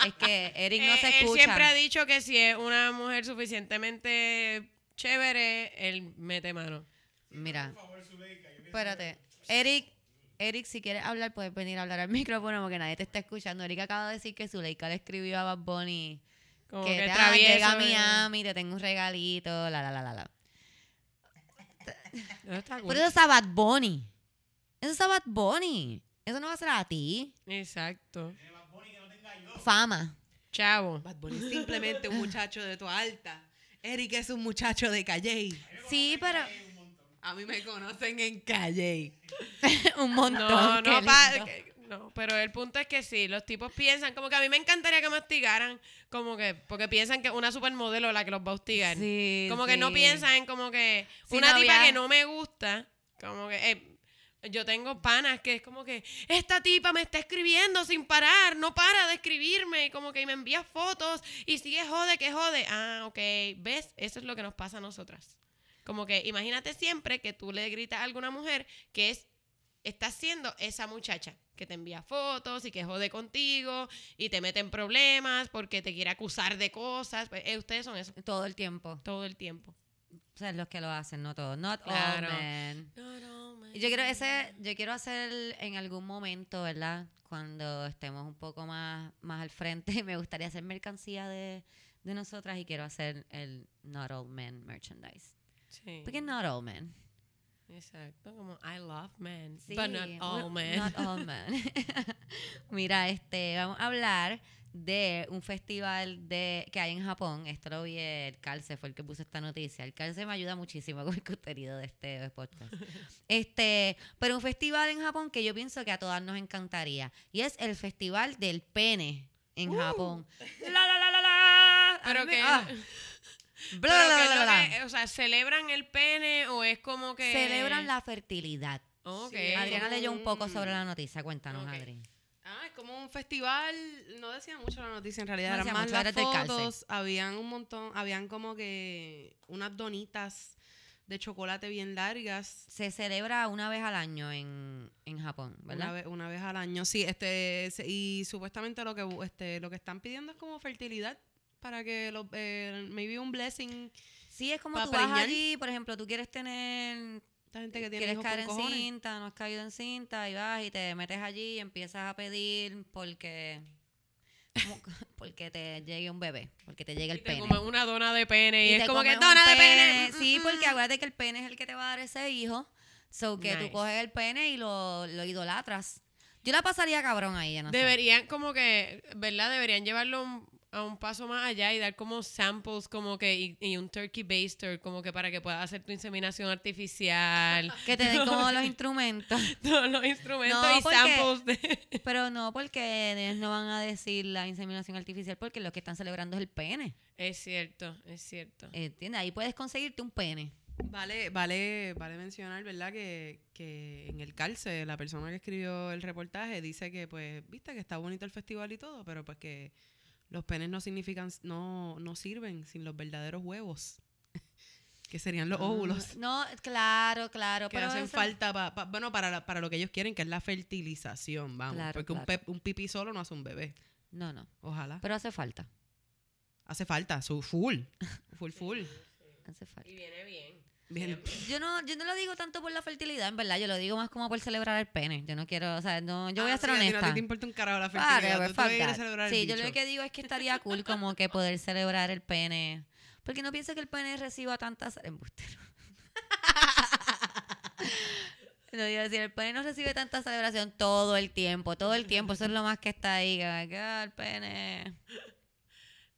es que Eric no Eh, se Él escucha. siempre ha dicho que si es una mujer suficientemente chévere, él mete mano. Mira, espérate. Eric, Eric, si quieres hablar, puedes venir a hablar al micrófono porque nadie te está escuchando. Eric acaba de decir que Zuleika le escribió a Bad Bunny Como que que, te, ah, llega a. Miami, te tengo un regalito, la, la, la, la, la. Eso está cool. Pero eso es a Bad Bunny. Eso es a Bad Bunny. Eso no va a ser a ti. Exacto. Fama. Chavo. Bad Bunny es simplemente un muchacho de tu alta. Eric es un muchacho de Calle. Sí, pero A mí me conocen en Calle. un montón. No, qué no, pa- no, pero el punto es que sí, los tipos piensan, como que a mí me encantaría que me hostigaran, como que, porque piensan que una supermodelo la que los va a hostigar. Sí, como que no piensan en como que Sí, una no tipa había- que no me gusta, como que eh, yo tengo panas que es como que esta tipa me está escribiendo sin parar, no para de escribirme, y como que me envía fotos y sigue jode que jode. Ah, ok, ¿ves? Eso es lo que nos pasa a nosotras. Como que imagínate siempre que tú le gritas a alguna mujer que es estás siendo esa muchacha que te envía fotos y que jode contigo y te mete en problemas porque te quiere acusar de cosas. Pues, eh, ustedes son eso Todo el tiempo. todo el tiempo. O sea, los que lo hacen, no todos. Not Claro. all men. Y Yo quiero ese, yo quiero hacer en algún momento, ¿verdad? Cuando estemos un poco más, más al frente, me gustaría hacer mercancía de, de nosotras y quiero hacer el Not All Men merchandise. Sí, Porque Not All Men. Exacto. Como I love men, Sí, but not all men. Not all men. Mira, este, vamos a hablar de un festival de que hay en Japón. Esto lo vi el Calce, fue el que puso esta noticia. El Calce me ayuda muchísimo con el contenido de este podcast. Este, pero un festival en Japón que yo pienso que a todas nos encantaría. Y es el Festival del Pene en Japón. La, la, la, la, la. Pero que, ah. Pero Bla, bla, que bla, es lo bla. que- o sea, celebran el pene o es como que Celebran la fertilidad. Ok. Sí, Adriana leyó un poco sobre la noticia. Cuéntanos, Ok. Adri. Ah, es como un festival, no decía mucho la noticia en realidad, No eran más las fotos, habían un montón, habían como que unas donitas de chocolate bien largas, Se celebra una vez al año en, en Japón, una ¿verdad? vez, una vez al año, sí, este, se- y supuestamente lo que, este, lo que están pidiendo es como fertilidad, para que, lo, eh, maybe un blessing, Sí, es como tú vas allí, por ejemplo, tú quieres tener, esta gente que tiene quieres caer en cojones. cinta, no has caído en cinta y vas y te metes allí y empiezas a pedir porque como- porque te llegue un bebé, porque te llegue el Y te pene. comen una dona de pene y, Y es como que dona de pene. Sí, porque acuérdate que el pene es el que te va a dar ese hijo. So que Nice. tú coges el pene y lo, lo idolatras. Yo la pasaría cabrón ahí, yo no sé. Deberían como que, ¿verdad? Deberían llevarlo un- a un paso más allá y dar como samples como que y, y un turkey baster como que para que puedas hacer tu inseminación artificial. Que te den como los instrumentos. Todos los instrumentos No, y porque- samples de... Pero no, porque ellos no van a decir la inseminación artificial porque lo que están celebrando es el pene. Es cierto, es cierto. ¿Entiendes? Ahí puedes conseguirte un pene. Vale, vale, vale mencionar, ¿verdad? Que, que en el calce, la persona que escribió el reportaje dice que, pues, viste que está bonito el festival y todo, pero pues que los penes no significan, no, no sirven sin los verdaderos huevos, que serían los óvulos, Ah, No, claro, claro. que pero hacen eso- falta, pa- pa- bueno, para, la- para lo que ellos quieren, que es la fertilización, vamos, Claro, porque Un, claro. pe- un pipí solo no hace un bebé, No, no. ojalá. Pero hace falta. Hace falta, su full, full, full. Hace falta. Y viene bien. Bien. Yo no, yo no lo digo tanto por la fertilidad, en verdad. Yo lo digo más como por celebrar el pene. Yo no quiero, o sea, no, yo voy Ah, a ser sí, honesta. A ti te importa un carajo la Ah, fertilidad, que tú- el Sí, yo bicho. lo que digo es que estaría cool como que poder celebrar el pene. Porque no pienso que el pene reciba tantas embustero. No iba a decir, el pene no recibe tanta celebración todo el tiempo, todo el tiempo. Eso es lo más que está ahí. que, ah, el pene.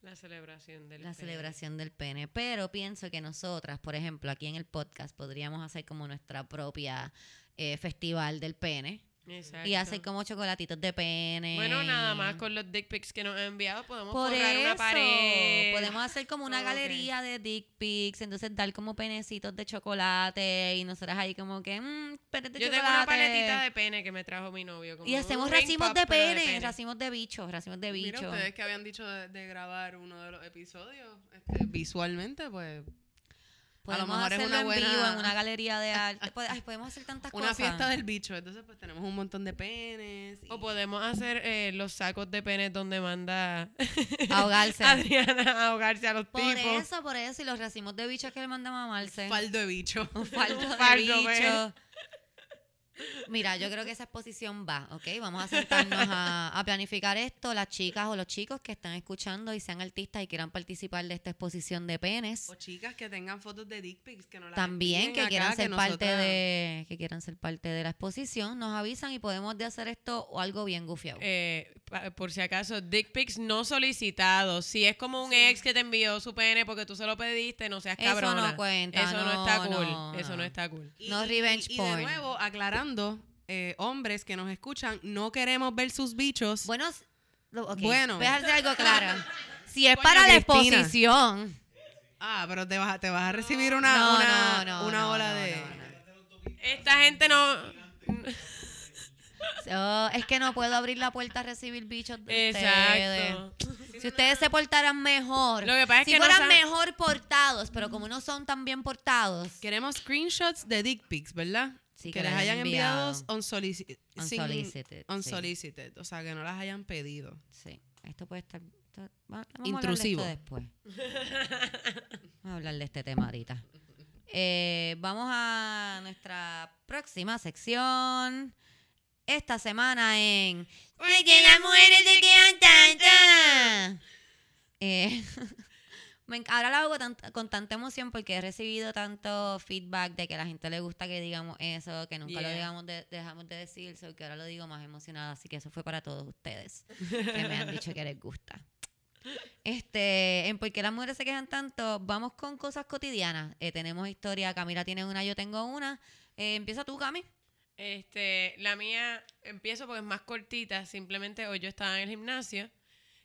La celebración del La pene. celebración del pene. Pero pienso que nosotras, por ejemplo, aquí en el podcast, podríamos hacer como nuestra propia eh, festival del pene. Exacto. y hacer como chocolatitos de pene. Bueno, nada más con los dick pics que nos han enviado podemos Por forrar eso, una pared. podemos hacer como una Ok. galería de dick pics, entonces dar como penecitos de chocolate y nosotras ahí como que, mmm, penes de Yo tengo chocolate. una paletita de pene que me trajo mi novio. como y hacemos racimos de pero pene, racimos de bichos, racimos de Mira, bichos. ustedes que habían dicho de, de grabar uno de los episodios este, visualmente, pues Podemos mejor es una en buena- vivo en una galería de arte. Ay, podemos hacer tantas una cosas. fiesta del bicho. Entonces, pues tenemos un montón de penes. y- O podemos hacer eh, los sacos de penes donde manda Ahogarse. Adriana a ahogarse a los Por tipos. eso, por eso, y los racimos de bichos que le mandamos a mamarse. faldo de bicho. Un faldo de faldo, ve. bicho. Mira, yo creo que esa exposición va, ¿ok? Vamos a sentarnos a, a planificar esto. Las chicas o los chicos que están escuchando y sean artistas y quieran participar de esta exposición de penes. O chicas que tengan fotos de dick pics que no las También que acá, quieran ser parte nosotras- de que quieran ser parte de la exposición, nos avisan y podemos de hacer esto o algo bien gufiado. Eh, por si acaso, dick pics no solicitados. Si es como un Sí. ex que te envió su pene porque tú se lo pediste, no seas Eso no cuenta, Eso no, no, está cool. no, Eso no está cool. Y- No y- revenge y, porn. de nuevo, aclarando, eh, hombres que nos escuchan, no queremos ver sus bichos. Bueno, s- lo- ok, Bueno. voy a hacer algo claro. Si es Coño, para la Cristina. exposición, Ah, pero te vas, a- te vas a recibir una, No, una, no, no, una no, ola no, de... no, no. Esta gente no. Es que no puedo abrir la puerta a recibir bichos de ustedes. Si ustedes se portaran mejor, Lo que pasa es si que no fueran mejor portados, pero como no son tan bien portados, Queremos screenshots de dick pics, ¿verdad? Sí, que que les hayan enviado. enviado unsolicited. Unsolicited, sí. unsolicited. O sea, que no las hayan pedido. sí, esto puede estar esto- va- vamos Intrusivo. A esto después. Vamos a hablar de este tema ahorita. Eh, vamos a nuestra próxima sección. Esta semana en Porque las mujeres se quedan tantas. Eh, me ahora lo hago tan- con tanta emoción porque he recibido tanto feedback de que a la gente le gusta que digamos eso, que nunca lo digamos de- dejamos de decir, so que ahora lo digo más emocionada. Así que eso fue para todos ustedes que me han dicho que les gusta. Este, en por qué las mujeres se quejan tanto, vamos con cosas cotidianas. Eh, tenemos historia, Camila tiene una, yo tengo una. Eh, empieza tú, Cami. Este, la mía empiezo porque es más cortita. Simplemente hoy yo estaba en el gimnasio.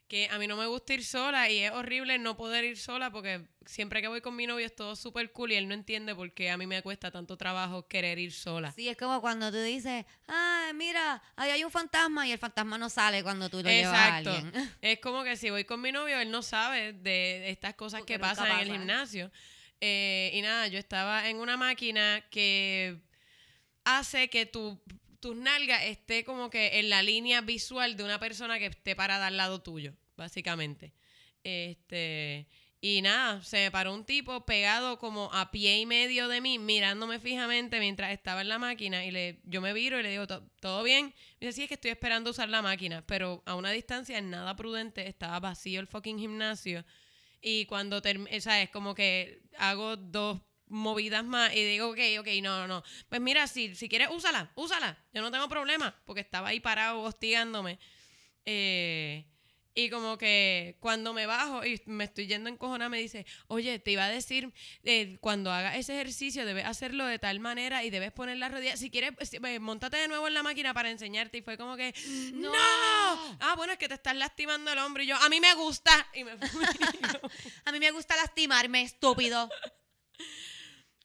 Que a mí no me gusta ir sola y es horrible no poder ir sola porque siempre que voy con mi novio es todo súper cool y él no entiende por qué a mí me cuesta tanto trabajo querer ir sola. Sí, es como cuando tú dices, ah, mira, ahí hay un fantasma y el fantasma no sale cuando tú lo llevas a Exacto. alguien. Es como que si voy con mi novio, él no sabe de estas cosas que pasan en el gimnasio. Eh, y nada, yo estaba en una máquina que hace que tu, tus nalgas esté como que en la línea visual de una persona que esté parada al lado tuyo, básicamente. Este. Y nada, se me paró un tipo pegado como a pie y medio de mí, mirándome fijamente mientras estaba en la máquina. Y le, yo me viro y le digo, "¿To- ¿todo bien? Me dice, sí, es que estoy esperando usar la máquina. Pero a una distancia nada prudente, estaba vacío el fucking gimnasio. Y cuando termino, ¿sabes? Como que hago dos movidas más y digo, ok, ok, no, no, no. Pues mira, si, si quieres, úsala, úsala. Yo no tengo problema, porque estaba ahí parado hostigándome. Eh, y como que cuando me bajo y me estoy yendo encojonada, me dice, oye, te iba a decir, eh, cuando hagas ese ejercicio debes hacerlo de tal manera y debes poner las rodillas. Si quieres, si- eh, montate de nuevo en la máquina para enseñarte. Y fue como que, no. Ah, bueno, es que te estás lastimando el hombro. Y yo, a mí me gusta. Y me. A mí me gusta lastimarme, estúpido.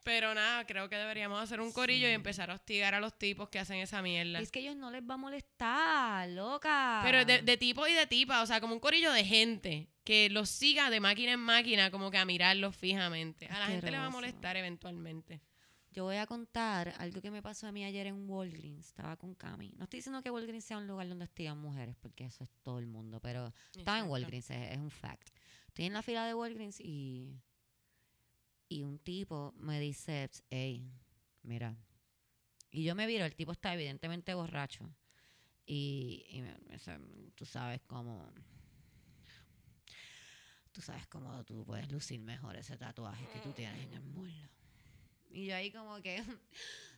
Pero nada, creo que deberíamos hacer un corillo y empezar a hostigar a los tipos que hacen esa mierda. Es que ellos no les va a molestar, loca. Pero de, de tipo y de tipa, o sea, como un corillo de gente que los siga de máquina en máquina, como que a mirarlos fijamente. A la gente le va a molestar eventualmente. Yo voy a contar algo que me pasó a mí ayer en Walgreens. Estaba con Cami. No estoy diciendo que Walgreens sea un lugar donde hostigan mujeres, porque eso es todo el mundo, pero estaba en Exacto. Walgreens, es, es un fact. Estoy en la fila de Walgreens y, y un tipo me dice, hey, mira. Y yo me viro, el tipo está evidentemente borracho. Y, y me- me tú sabes cómo... Tú sabes cómo tú puedes lucir mejor ese tatuaje que tú tienes en el muslo. Y yo ahí como que,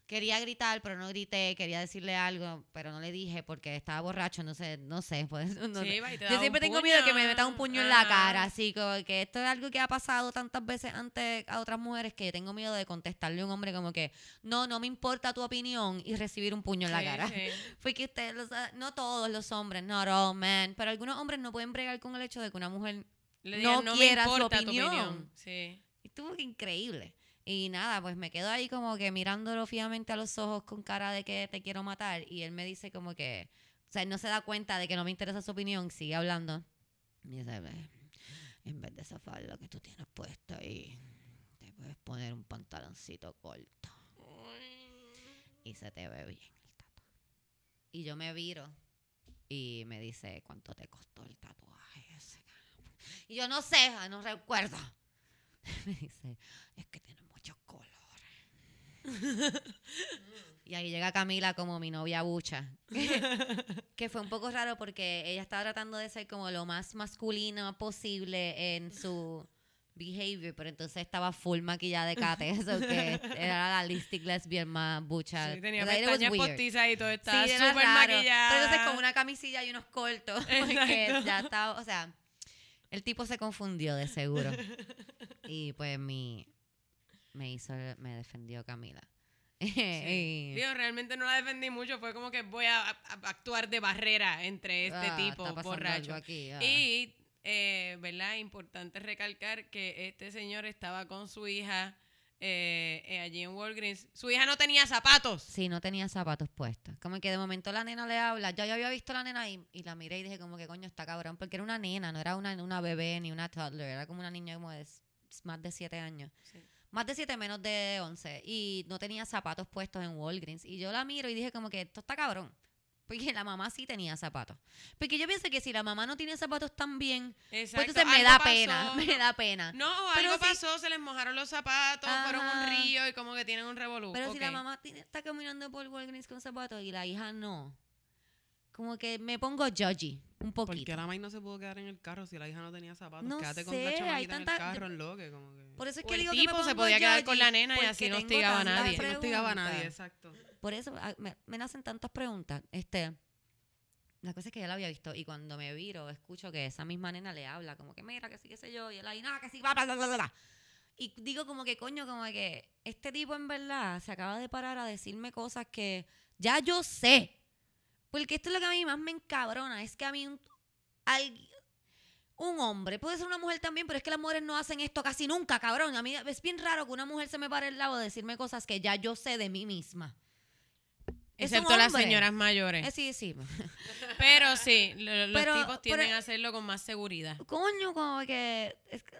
quería gritar, pero no grité, quería decirle algo, pero no le dije porque estaba borracho, no sé, no sé. Pues, no- Sí, te yo siempre tengo miedo de que me puño. metan un puño en la cara, así como que esto es algo que ha pasado tantas veces antes a otras mujeres que yo tengo miedo de contestarle a un hombre como que, no, no me importa tu opinión y recibir un puño en la Sí, cara. sí. Porque ustedes, no todos los hombres, not all men, pero algunos hombres no pueden bregar con el hecho de que una mujer Le No quiera me su importa tu opinión". opinión. Sí. Estuvo increíble. Y nada, pues me quedo ahí como que mirándolo fijamente a los ojos con cara de que te quiero matar. Y él me dice como que, o sea, él no se da cuenta de que no me interesa su opinión, sigue hablando. Y dice, "Ve, en vez de esa falda que tú tienes puesta ahí, te puedes poner un pantaloncito corto. Y se te ve bien el tatuaje. Y yo me viro y me dice, ¿cuánto te costó el tatuaje ese? Y yo no sé, no recuerdo. Me dice, es que tiene muchos colores. y ahí llega Camila como mi novia bucha. que fue un poco raro porque ella estaba tratando de ser como lo más masculino posible en su behavior, pero entonces estaba full maquillada de cate, eso que era la lipstick lesbian más bucha. Sí, tenía pestañas postizas y todo estaba súper maquillada. Pero entonces con una camisilla y unos cortos. Porque ya estaba, o sea, el tipo se confundió de seguro. Y pues mi, me hizo, me defendió Camila. Sí. Y- Digo, realmente no la defendí mucho, fue como que voy a, a- a actuar de barrera entre este Ah, tipo borracho. aquí, ah. Y, eh, ¿verdad? Importante recalcar que este señor estaba con su hija eh, eh, allí en Walgreens. Su hija no tenía zapatos. Sí, no tenía zapatos puestos. Como que de momento la nena le habla. Ya yo había visto a la nena y, y la miré y dije como que coño está cabrón. Porque era una nena, no era una, una bebé ni una toddler. Era como una niña como de más de 7 años. Sí. Más de 7, menos de 11. Y no tenía zapatos puestos en Walgreens. Y yo la miro y dije como que esto está cabrón. Porque la mamá sí tenía zapatos. Porque yo pienso que si la mamá no tiene zapatos también, pues entonces me da pasó. pena. Me da pena. No, Pero algo si- pasó, se les mojaron los zapatos, fueron un río y como que tienen un revolú. Pero si la mamá está caminando por Walgreens con zapatos y la hija no, como que me pongo judgy un ¿Por poquito. qué la May no se pudo quedar en el carro si la hija no tenía zapatos? No Quédate con sé, la hay chamaquita en tanta- el carro, en lo que como que... Por eso es O que el digo tipo que me se podía quedar con la nena y porque así no hostigaba a nadie. No hostigaba a nadie, exacto. Por eso ah, me, me nacen tantas preguntas. Este, la cosa es que ya la había visto y cuando me viro escucho que esa misma nena le habla como que mira que sí que sé yo y él ahí nada que sí bla bla bla bla bla. Y digo como que coño como que este tipo en verdad se acaba de parar a decirme cosas que ya yo sé. Porque esto es lo que a mí más me encabrona, es que a mí un, al- un hombre, puede ser una mujer también, pero es que las mujeres no hacen esto casi nunca, cabrón. A mí es bien raro que una mujer se me pare al lado a decirme cosas que ya yo sé de mí misma. Excepto las señoras mayores. Eh, sí, sí. Pero sí, lo- los Pero- tipos tienden pero- a hacerlo con más seguridad. Coño, como que, es que-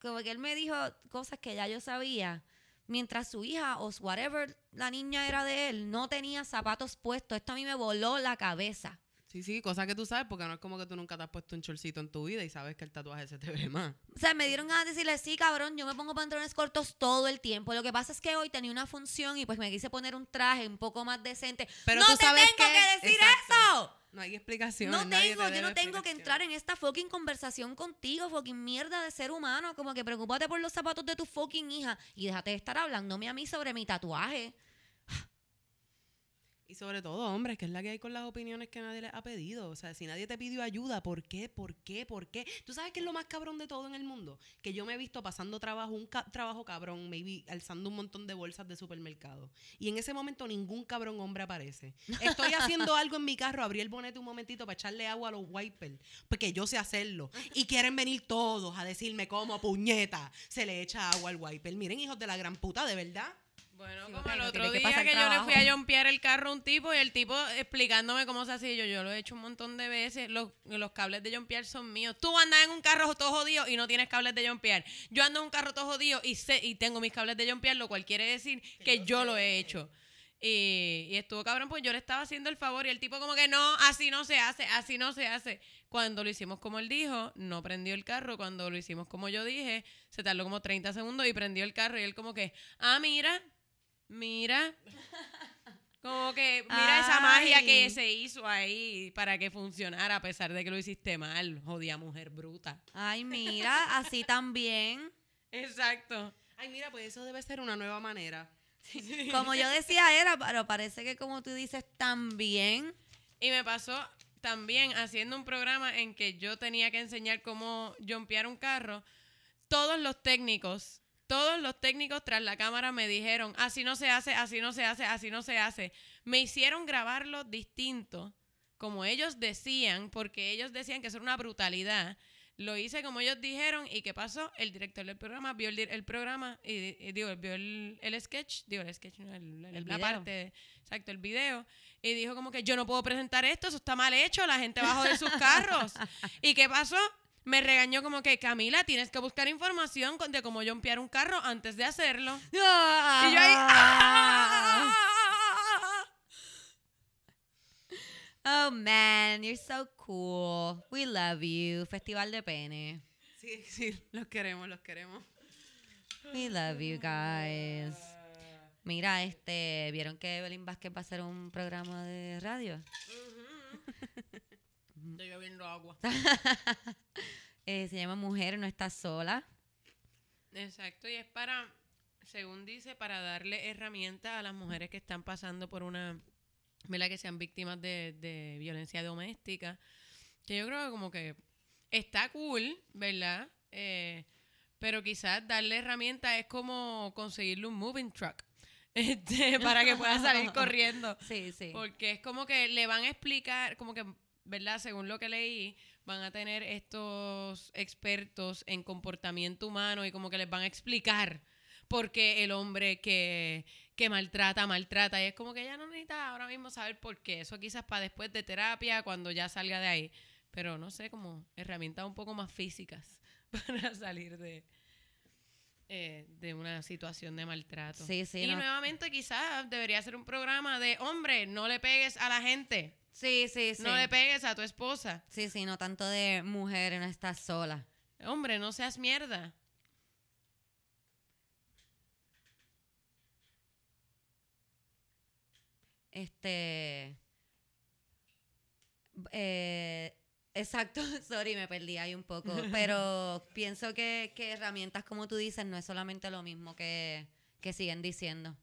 Como que él me dijo cosas que ya yo sabía. Mientras su hija o whatever la niña era de él, no tenía zapatos puestos. Esto a mí me voló la cabeza. Sí, sí, cosa que tú sabes, porque no es como que tú nunca te has puesto un chorcito en tu vida y sabes que el tatuaje se te ve más. O sea, me dieron ganas de decirle, sí, cabrón, yo me pongo pantalones cortos todo el tiempo. Lo que pasa es que hoy tenía una función y pues me quise poner un traje un poco más decente. Pero ¡No tú te sabes tengo que- que, decir Exacto. eso! No hay explicación. No te tengo, yo no tengo que entrar en esta fucking conversación contigo, fucking mierda de ser humano. Como que preocúpate por los zapatos de tu fucking hija y déjate de estar hablándome a mí sobre mi tatuaje. Y sobre todo, hombres, que es la que hay con las opiniones que nadie les ha pedido. O sea, si nadie te pidió ayuda, ¿por qué? ¿Por qué? ¿Por qué? ¿Tú sabes qué es lo más cabrón de todo en el mundo? Que yo me he visto pasando trabajo, un trabajo cabrón, maybe alzando un montón de bolsas de supermercado. Y en ese momento ningún cabrón hombre aparece. Estoy haciendo algo en mi carro, abrí el bonete un momentito para echarle agua a los wipers, porque yo sé hacerlo. Y quieren venir todos a decirme cómo, puñeta, se le echa agua al wiper. Miren, hijos de la gran puta, de verdad. Bueno, Sí, como el otro que día pasar que, yo le fui a jompear el carro a un tipo y el tipo explicándome cómo se hacía. Yo, yo lo he hecho un montón de veces. Los, los cables de jompear son míos. Tú andas en un carro todo jodido y no tienes cables de jompear. Yo ando en un carro todo jodido y sé y tengo mis cables de jompear, lo cual quiere decir que yo lo he hecho. Y, y estuvo cabrón, pues yo le estaba haciendo el favor y el tipo como que no, así no se hace, así no se hace. Cuando lo hicimos como él dijo, no prendió el carro. Cuando lo hicimos como yo dije, se tardó como 30 segundos y prendió el carro y él como que, ah, mira, mira. Como que mira esa magia que se hizo ahí para que funcionara a pesar de que lo hiciste mal, jodida mujer bruta. Ay, mira, así también. Exacto. Ay, mira, pues eso debe ser una nueva manera. Como yo decía era, pero parece que como tú dices también. Y me pasó también haciendo un programa en que yo tenía que enseñar cómo jumpear un carro. Todos los técnicos, todos los técnicos tras la cámara me dijeron, así no se hace, así no se hace, así no se hace. Me hicieron grabarlo distinto, como ellos decían, porque ellos decían que eso era una brutalidad. Lo hice como ellos dijeron y ¿qué pasó? El director del programa vio el, el programa y, y digo, vio el, el sketch, digo el sketch, no, el, la video. parte, exacto, el video y dijo como que yo no puedo presentar esto, eso está mal hecho, la gente va a joder sus carros. ¿Y qué pasó? Me regañó como que Camila, tienes que buscar información de cómo jumpear un carro antes de hacerlo. Y yo ahí, ¡ah! Oh man, you're so cool. We love you. Festival de pene. Sí, sí, los queremos, los queremos. We love you guys. Mira, este, ¿vieron que Evelyn Vázquez va a hacer un programa de radio? Estoy bebiendo agua. Eh, se llama Mujer no está sola. Exacto, y es para, según dice, para darle herramientas a las mujeres que están pasando por una, ¿verdad? Que sean víctimas de, de violencia doméstica. Que yo creo que como que está cool, ¿verdad? Eh, pero quizás darle herramientas es como conseguirle un moving truck. Este, para que pueda salir corriendo. Sí, sí. Porque es como que le van a explicar, como que, ¿verdad? Según lo que leí, van a tener estos expertos en comportamiento humano y como que les van a explicar por qué el hombre que, que maltrata, maltrata. Y es como que ella no necesita ahora mismo saber por qué. Eso quizás para después de terapia, cuando ya salga de ahí. Pero no sé, como herramientas un poco más físicas para salir de, eh, de una situación de maltrato. Sí, sí, y no. nuevamente quizás debería ser un programa de, hombre, no le pegues a la gente, Sí, sí, sí. no le pegues a tu esposa. Sí, sí, no tanto de mujer no está sola. Hombre, no seas mierda. Este. eh, exacto, sorry, me perdí ahí un poco. Pero pienso que, que herramientas, como tú dices, no es solamente lo mismo que, que siguen diciendo.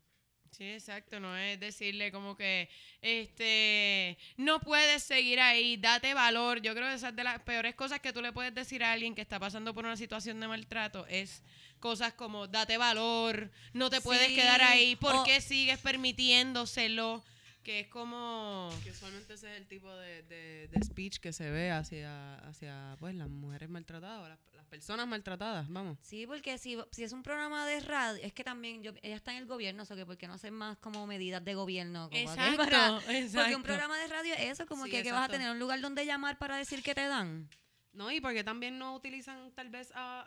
Sí, exacto, no es decirle como que, este, no puedes seguir ahí, date valor. Yo creo que esas de las peores cosas que tú le puedes decir a alguien que está pasando por una situación de maltrato es cosas como, date valor, no te puedes Sí, quedar ahí, ¿por o- qué sigues permitiéndoselo? Que es como... Que usualmente ese es el tipo de, de- de speech que se ve hacia, hacia pues, las mujeres maltratadas o las, las personas maltratadas, vamos. Sí, porque si, si es un programa de radio, es que también yo, ella está en el gobierno, o sea, que porque no hacen más como medidas de gobierno. Como Exacto, para- exacto. Porque un programa de radio es eso, como Sí, que, que vas a tener un lugar donde llamar para decir que te dan. No, y porque también no utilizan tal vez a,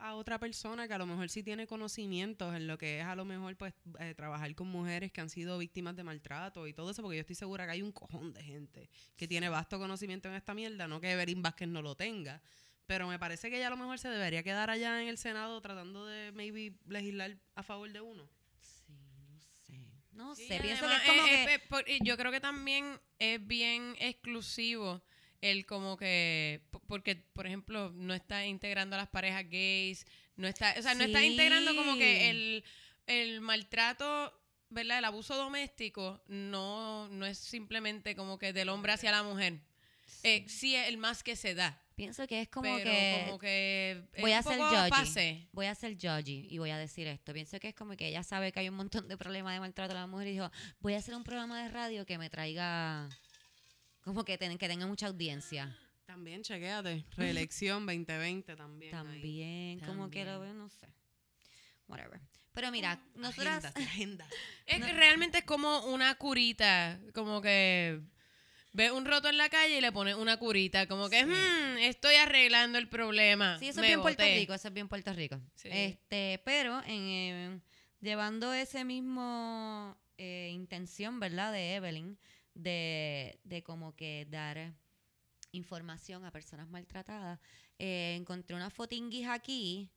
a- a otra persona que a lo mejor sí tiene conocimientos en lo que es a lo mejor pues eh, trabajar con mujeres que han sido víctimas de maltrato y todo eso, porque yo estoy segura que hay un cojón de gente que tiene vasto conocimiento en esta mierda, no que Evelyn Vázquez no lo tenga, pero me parece que ella a lo mejor se debería quedar allá en el Senado tratando de maybe legislar a favor de uno. Sí, no sé. No sé, y pienso que además es como es- que... por- y yo creo que también es bien exclusivo el como que po- porque por ejemplo no está integrando a las parejas gays no está o sea no está integrando como que el, el maltrato verdad el abuso doméstico no no es simplemente como que del hombre hacia la mujer. Eh, sí. es el más que se da. Pienso que es como pero que... como que es voy a ser judgy. Voy a ser judgy y voy a decir esto. Pienso que es como que ella sabe que hay un montón de problemas de maltrato a la mujer y dijo, voy a hacer un programa de radio que me traiga... Como que, ten- que tenga mucha audiencia. También, chequéate, reelección 2020 también. ahí. También, como que lo veo, no sé. Whatever. Pero mira, nosotras... Agendas, agendas. Es No. que realmente es como una curita, como que ve un roto en la calle y le pone una curita, como que Sí. "Hmm, estoy arreglando el problema. Sí, eso me es bien Puerto boté". Rico, eso es bien Puerto Rico. Sí. Este, pero en, eh, llevando ese mismo eh, intención, ¿verdad? De Evelyn, de, de como que dar información a personas maltratadas, eh, encontré unas fotinguis aquí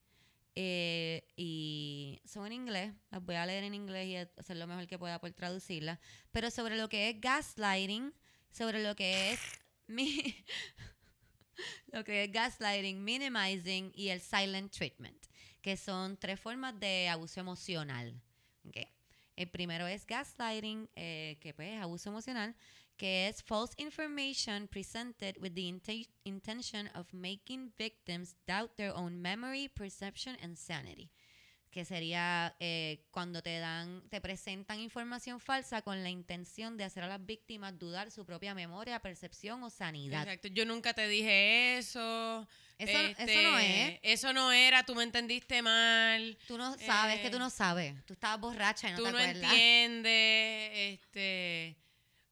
eh, y son en inglés, las voy a leer en inglés y hacer lo mejor que pueda por traducirlas, pero sobre lo que es gaslighting, sobre lo que es mi, lo que es gaslighting, minimizing y el silent treatment, que son tres formas de abuso emocional. El primero es gaslighting, eh, que pues es abuso emocional, que es false information presented with the inten- intention of making victims doubt their own memory, perception, and sanity. Que sería eh, cuando te dan, te presentan información falsa con la intención de hacer a las víctimas dudar su propia memoria, percepción o sanidad. Exacto. Yo nunca te dije eso. Eso, eso este, no es. Eso no era, tú me entendiste mal. Tú no sabes, que tú eh, no sabes. Tú estabas borracha y no tú te no acuerdas. entiendes. Este.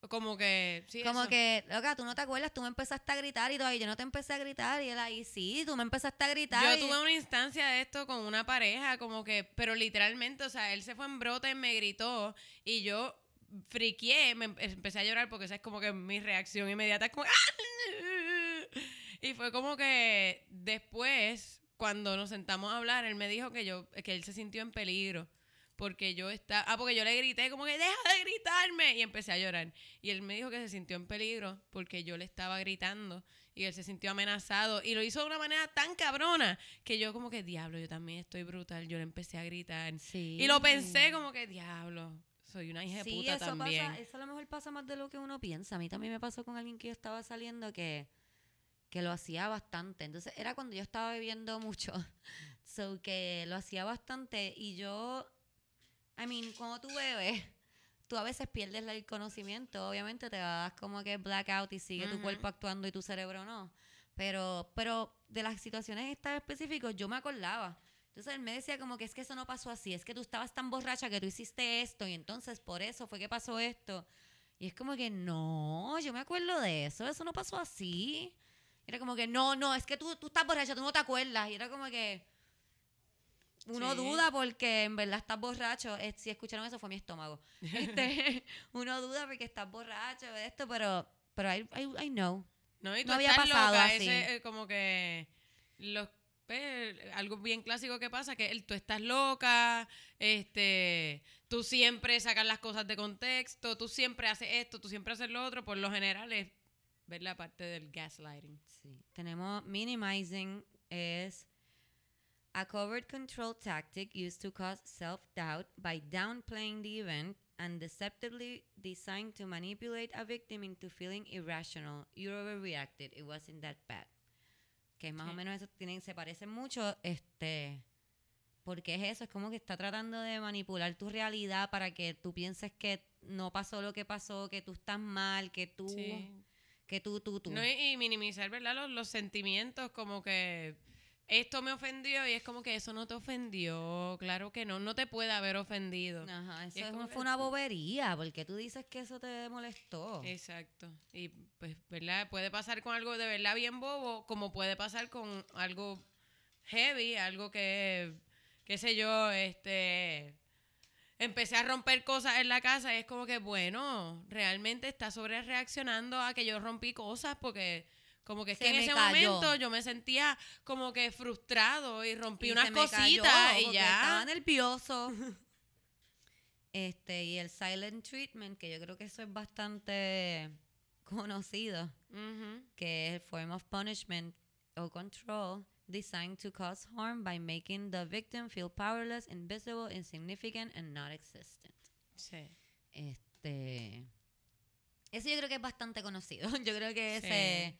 Como que. Sí, Como eso. que, loca, tú no te acuerdas, tú me empezaste a gritar y y yo no te empecé a gritar, y él ahí, sí, tú me empezaste a gritar. Yo y- tuve una instancia de esto con una pareja, como que, pero literalmente, o sea, él se fue en brote, me gritó y yo friqué, me em- empecé a llorar porque esa es como que mi reacción inmediata es como y fue como que después cuando nos sentamos a hablar, él me dijo que yo que él se sintió en peligro porque yo estaba, ah, porque yo le grité como que deja de gritarme y empecé a llorar. Y él me dijo que se sintió en peligro porque yo le estaba gritando y él se sintió amenazado y lo hizo de una manera tan cabrona que yo como que diablo, yo también estoy brutal, yo le empecé a gritar Sí. y lo pensé como que diablo, soy una hija de Sí, puta eso también. pasa, eso a lo mejor pasa más de lo que uno piensa. A mí también me pasó con alguien que yo estaba saliendo que, que lo hacía bastante. Entonces era cuando yo estaba bebiendo mucho. So que lo hacía bastante y yo, I mean, cuando tú bebes, tú a veces pierdes el conocimiento. Obviamente te das como que blackout y sigue tu Ujú. cuerpo actuando y tu cerebro no. Pero, pero de las situaciones estas específicas yo me acordaba. Entonces él me decía como que es que eso no pasó así, es que tú estabas tan borracha que tú hiciste esto y entonces por eso fue que pasó esto. Y es como que no, yo me acuerdo de eso, eso no pasó así. Era como que no, no, es que tú, tú estás borracha, tú no te acuerdas. Y era como que uno Sí. duda porque en verdad estás borracho. Eh, si escucharon eso fue mi estómago. Este, uno duda porque estás borracho esto, pero, pero I, I, I know. No, y tú No había estás pasado loca, así. ese, eh, como que los pues, algo bien clásico que pasa que el, tú estás loca, este, tú siempre sacas las cosas de contexto, tú siempre haces esto, tú siempre haces lo otro, por lo general es ver la parte del gaslighting. Sí. Tenemos minimizing es a covert control tactic used to cause self-doubt by downplaying the event and deceptively designed to manipulate a victim into feeling irrational. You overreacted. It wasn't that bad. Que más o Sí. menos eso tienen, se parecen mucho, este, porque es eso, es como que está tratando de manipular tu realidad para que tú pienses que no pasó lo que pasó, que tú estás mal, que tú, Sí. que tú, tú, tú. No, y minimizar, ¿verdad? Los, los sentimientos, como que esto me ofendió y es como que eso no te ofendió. Claro que no, no te puede haber ofendido. Ajá, eso es como fue una bobería, porque tú dices que eso te molestó. Exacto. Y pues, ¿verdad? Puede pasar con algo de verdad bien bobo, como puede pasar con algo heavy, algo que, qué sé yo, este... Empecé a romper cosas en la casa y es como que, bueno, realmente está sobre reaccionando a que yo rompí cosas porque como que es Se que en ese cayó. momento yo me sentía como que frustrado y rompí Y unas cositas y ya. Estaba nervioso. este, y el silent treatment, que yo creo que eso es bastante conocido, que es form of punishment or control designed to cause harm by making the victim feel powerless, invisible, insignificant, and not existent. Sí. Este. Eso yo creo que es bastante conocido. Yo creo que Sí. ese.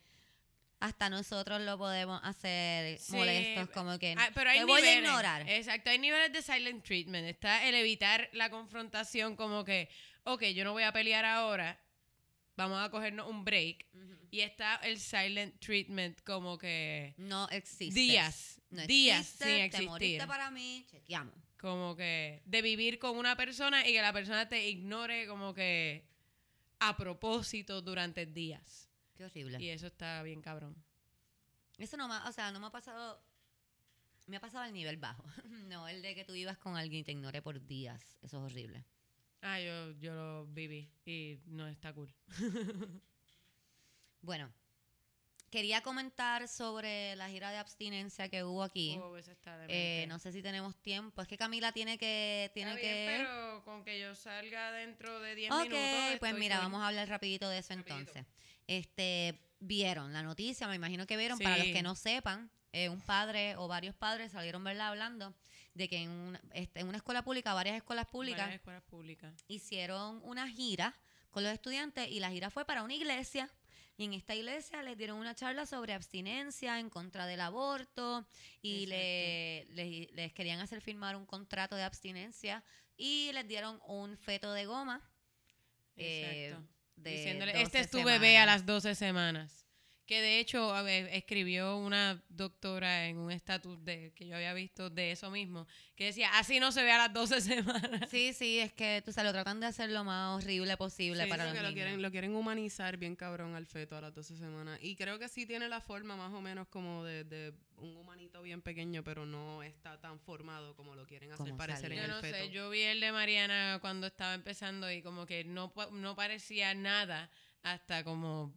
Hasta nosotros lo podemos hacer Sí, molestos, como que. Ah, pero hay te voy a ignorar. Exacto, hay niveles de silent treatment. Está el evitar la confrontación como que, ok, yo no voy a pelear ahora, vamos a cogernos un break. Y está el silent treatment como que No existe. días, No días sin Te existir. moriste para mí, chequeamos. Como que de vivir con una persona y que la persona te ignore como que a propósito durante días. Qué horrible. Y eso está bien cabrón. Eso no me, ha- o sea, no me ha pasado. Me ha pasado al nivel bajo. no, el de que tú ibas con alguien y te ignore por días. Eso es horrible. Ah, yo, yo lo viví y no está cool. Bueno, quería comentar sobre la gira de abstinencia que hubo aquí. Oh, eso está Eh, no sé si tenemos tiempo. Es que Camila tiene que. Tiene Está bien, que... pero con que yo salga dentro de 10 Ok, minutos. pues estoy mira, vamos a hablar rapidito de eso Rapidito. entonces. Este, vieron la noticia, me imagino que vieron, para los que no sepan, eh, un padre o varios padres salieron, ¿verdad?, hablando de que en una, este, en una escuela pública, varias escuelas públicas, Varias escuelas públicas. hicieron una gira con los estudiantes y la gira fue para una iglesia. Y en esta iglesia les dieron una charla sobre abstinencia en contra del aborto y le- les, les querían hacer firmar un contrato de abstinencia y les dieron un feto de goma. eh, Diciéndole, 12 este es tu bebé a semanas". las 12 semanas. Que de hecho a ver, escribió una doctora en un estatus de que yo había visto de eso mismo, que decía, así no se ve a las 12 semanas. Sí, sí, es que tú sabes, lo tratan de hacer lo más horrible posible Sí, para los que lo niños. quieren, lo quieren humanizar bien cabrón al feto a las 12 semanas. Y creo que sí tiene la forma más o menos como de, de un humanito bien pequeño, pero no está tan formado como lo quieren hacer Como parecer salió. en Yo el no feto. sé, yo vi el de Mariana cuando estaba empezando y como que no, no parecía nada hasta como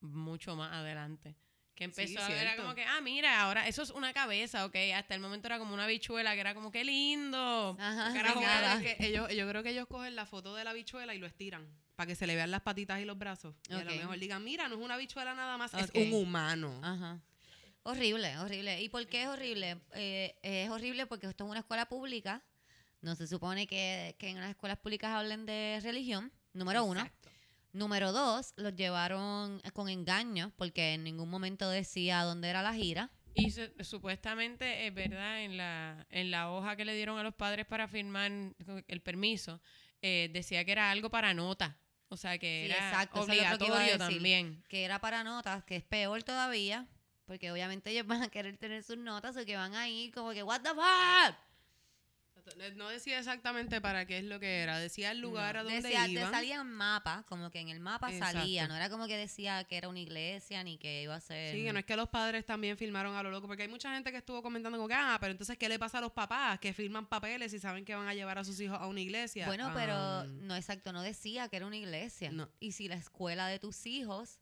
mucho más adelante. Que empezó a ver, era como que, ah, mira, ahora eso es una cabeza, ok. Hasta el momento era como una bichuela que era como, qué lindo. Ajá, Carajo, que ellos, yo creo que ellos cogen la foto de la bichuela y lo estiran para que se le vean las patitas y los brazos. Y a lo mejor digan, mira, no es una bichuela nada más, es un humano. Ajá. Horrible, horrible. ¿Y por qué es horrible? Eh, es horrible porque esto es una escuela pública. No se supone que, que en las escuelas públicas hablen de religión, número uno. Número dos, los llevaron con engaños porque en ningún momento decía dónde era la gira. Y su- supuestamente, es verdad, en la, en la hoja que le dieron a los padres para firmar el permiso, eh, decía que era algo para nota. O sea, que Sí, era exacto, que obligatorio decir. también. que era para notas, que es peor todavía, porque obviamente ellos van a querer tener sus notas o que van a ir como que, ¿What the fuck? No decía exactamente para qué es lo que era, decía el lugar a donde Decía, iban. salía en mapa, como que en el mapa Exacto. salía, no era como que decía que era una iglesia ni que iba a ser. Sí, que no es que los padres también filmaron a lo loco, porque hay mucha gente que estuvo comentando como que, ah, pero entonces, ¿qué le pasa a los papás que firman papeles y saben que van a llevar a sus hijos a una iglesia? Bueno, pero Ah, no exacto, no decía que era una iglesia. No. Y si la escuela de tus hijos,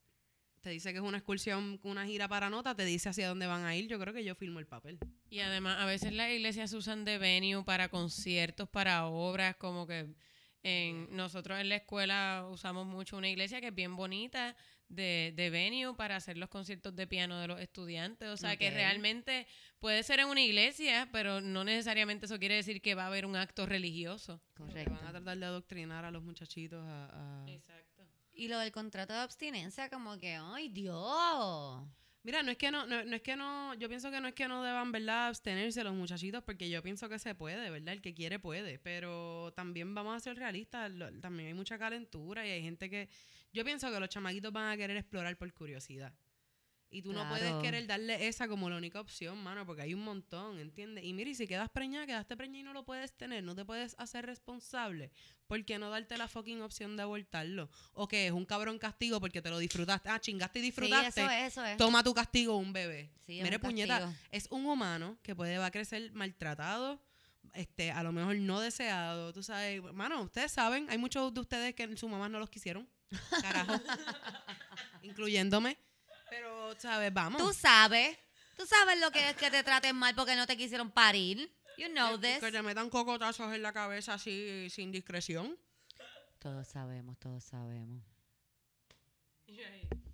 te dice que es una excursión, una gira para nota, te dice hacia dónde van a ir, yo creo que yo firmo el papel. Y además, a veces las iglesias se usan de venue para conciertos, para obras, como que en, nosotros en la escuela usamos mucho una iglesia que es bien bonita de, de venue para hacer los conciertos de piano de los estudiantes. O sea, que realmente puede ser en una iglesia, pero no necesariamente eso quiere decir que va a haber un acto religioso. Que correcto. van a tratar de adoctrinar a los muchachitos a... a- Exacto. Y lo del contrato de abstinencia, como que, ¡ay, Dios! Mira, no es que no, no, no es que no, yo pienso que no es que no deban, ¿verdad?, abstenerse los muchachitos, porque yo pienso que se puede, ¿verdad? El que quiere puede, pero también vamos a ser realistas, también hay mucha calentura y hay gente que, yo pienso que los chamaquitos van a querer explorar por curiosidad. Y tú no puedes querer darle esa como la única opción, mano, porque hay un montón, ¿entiendes? Y mira, y si quedas preñada, quedaste preñada y no lo puedes tener, no te puedes hacer responsable, ¿por qué no darte la fucking opción de abortarlo? O que es un cabrón castigo porque te lo disfrutaste, ah, chingaste y Sí, disfrutaste. eso es, eso es. Toma tu castigo, un bebé. Sí, Mire, puñeta, castigo. es un humano que puede, va a crecer maltratado, este, a lo mejor no deseado, tú sabes. Mano, ustedes saben, hay muchos de ustedes que sus mamás no los quisieron, carajo, incluyéndome. Pero, ¿sabes? Vamos. Tú sabes, tú sabes lo que es que te traten mal porque no te quisieron parir. You know que, this. que te metan cocotazos en la cabeza así, sin discreción. Todos sabemos, todos sabemos.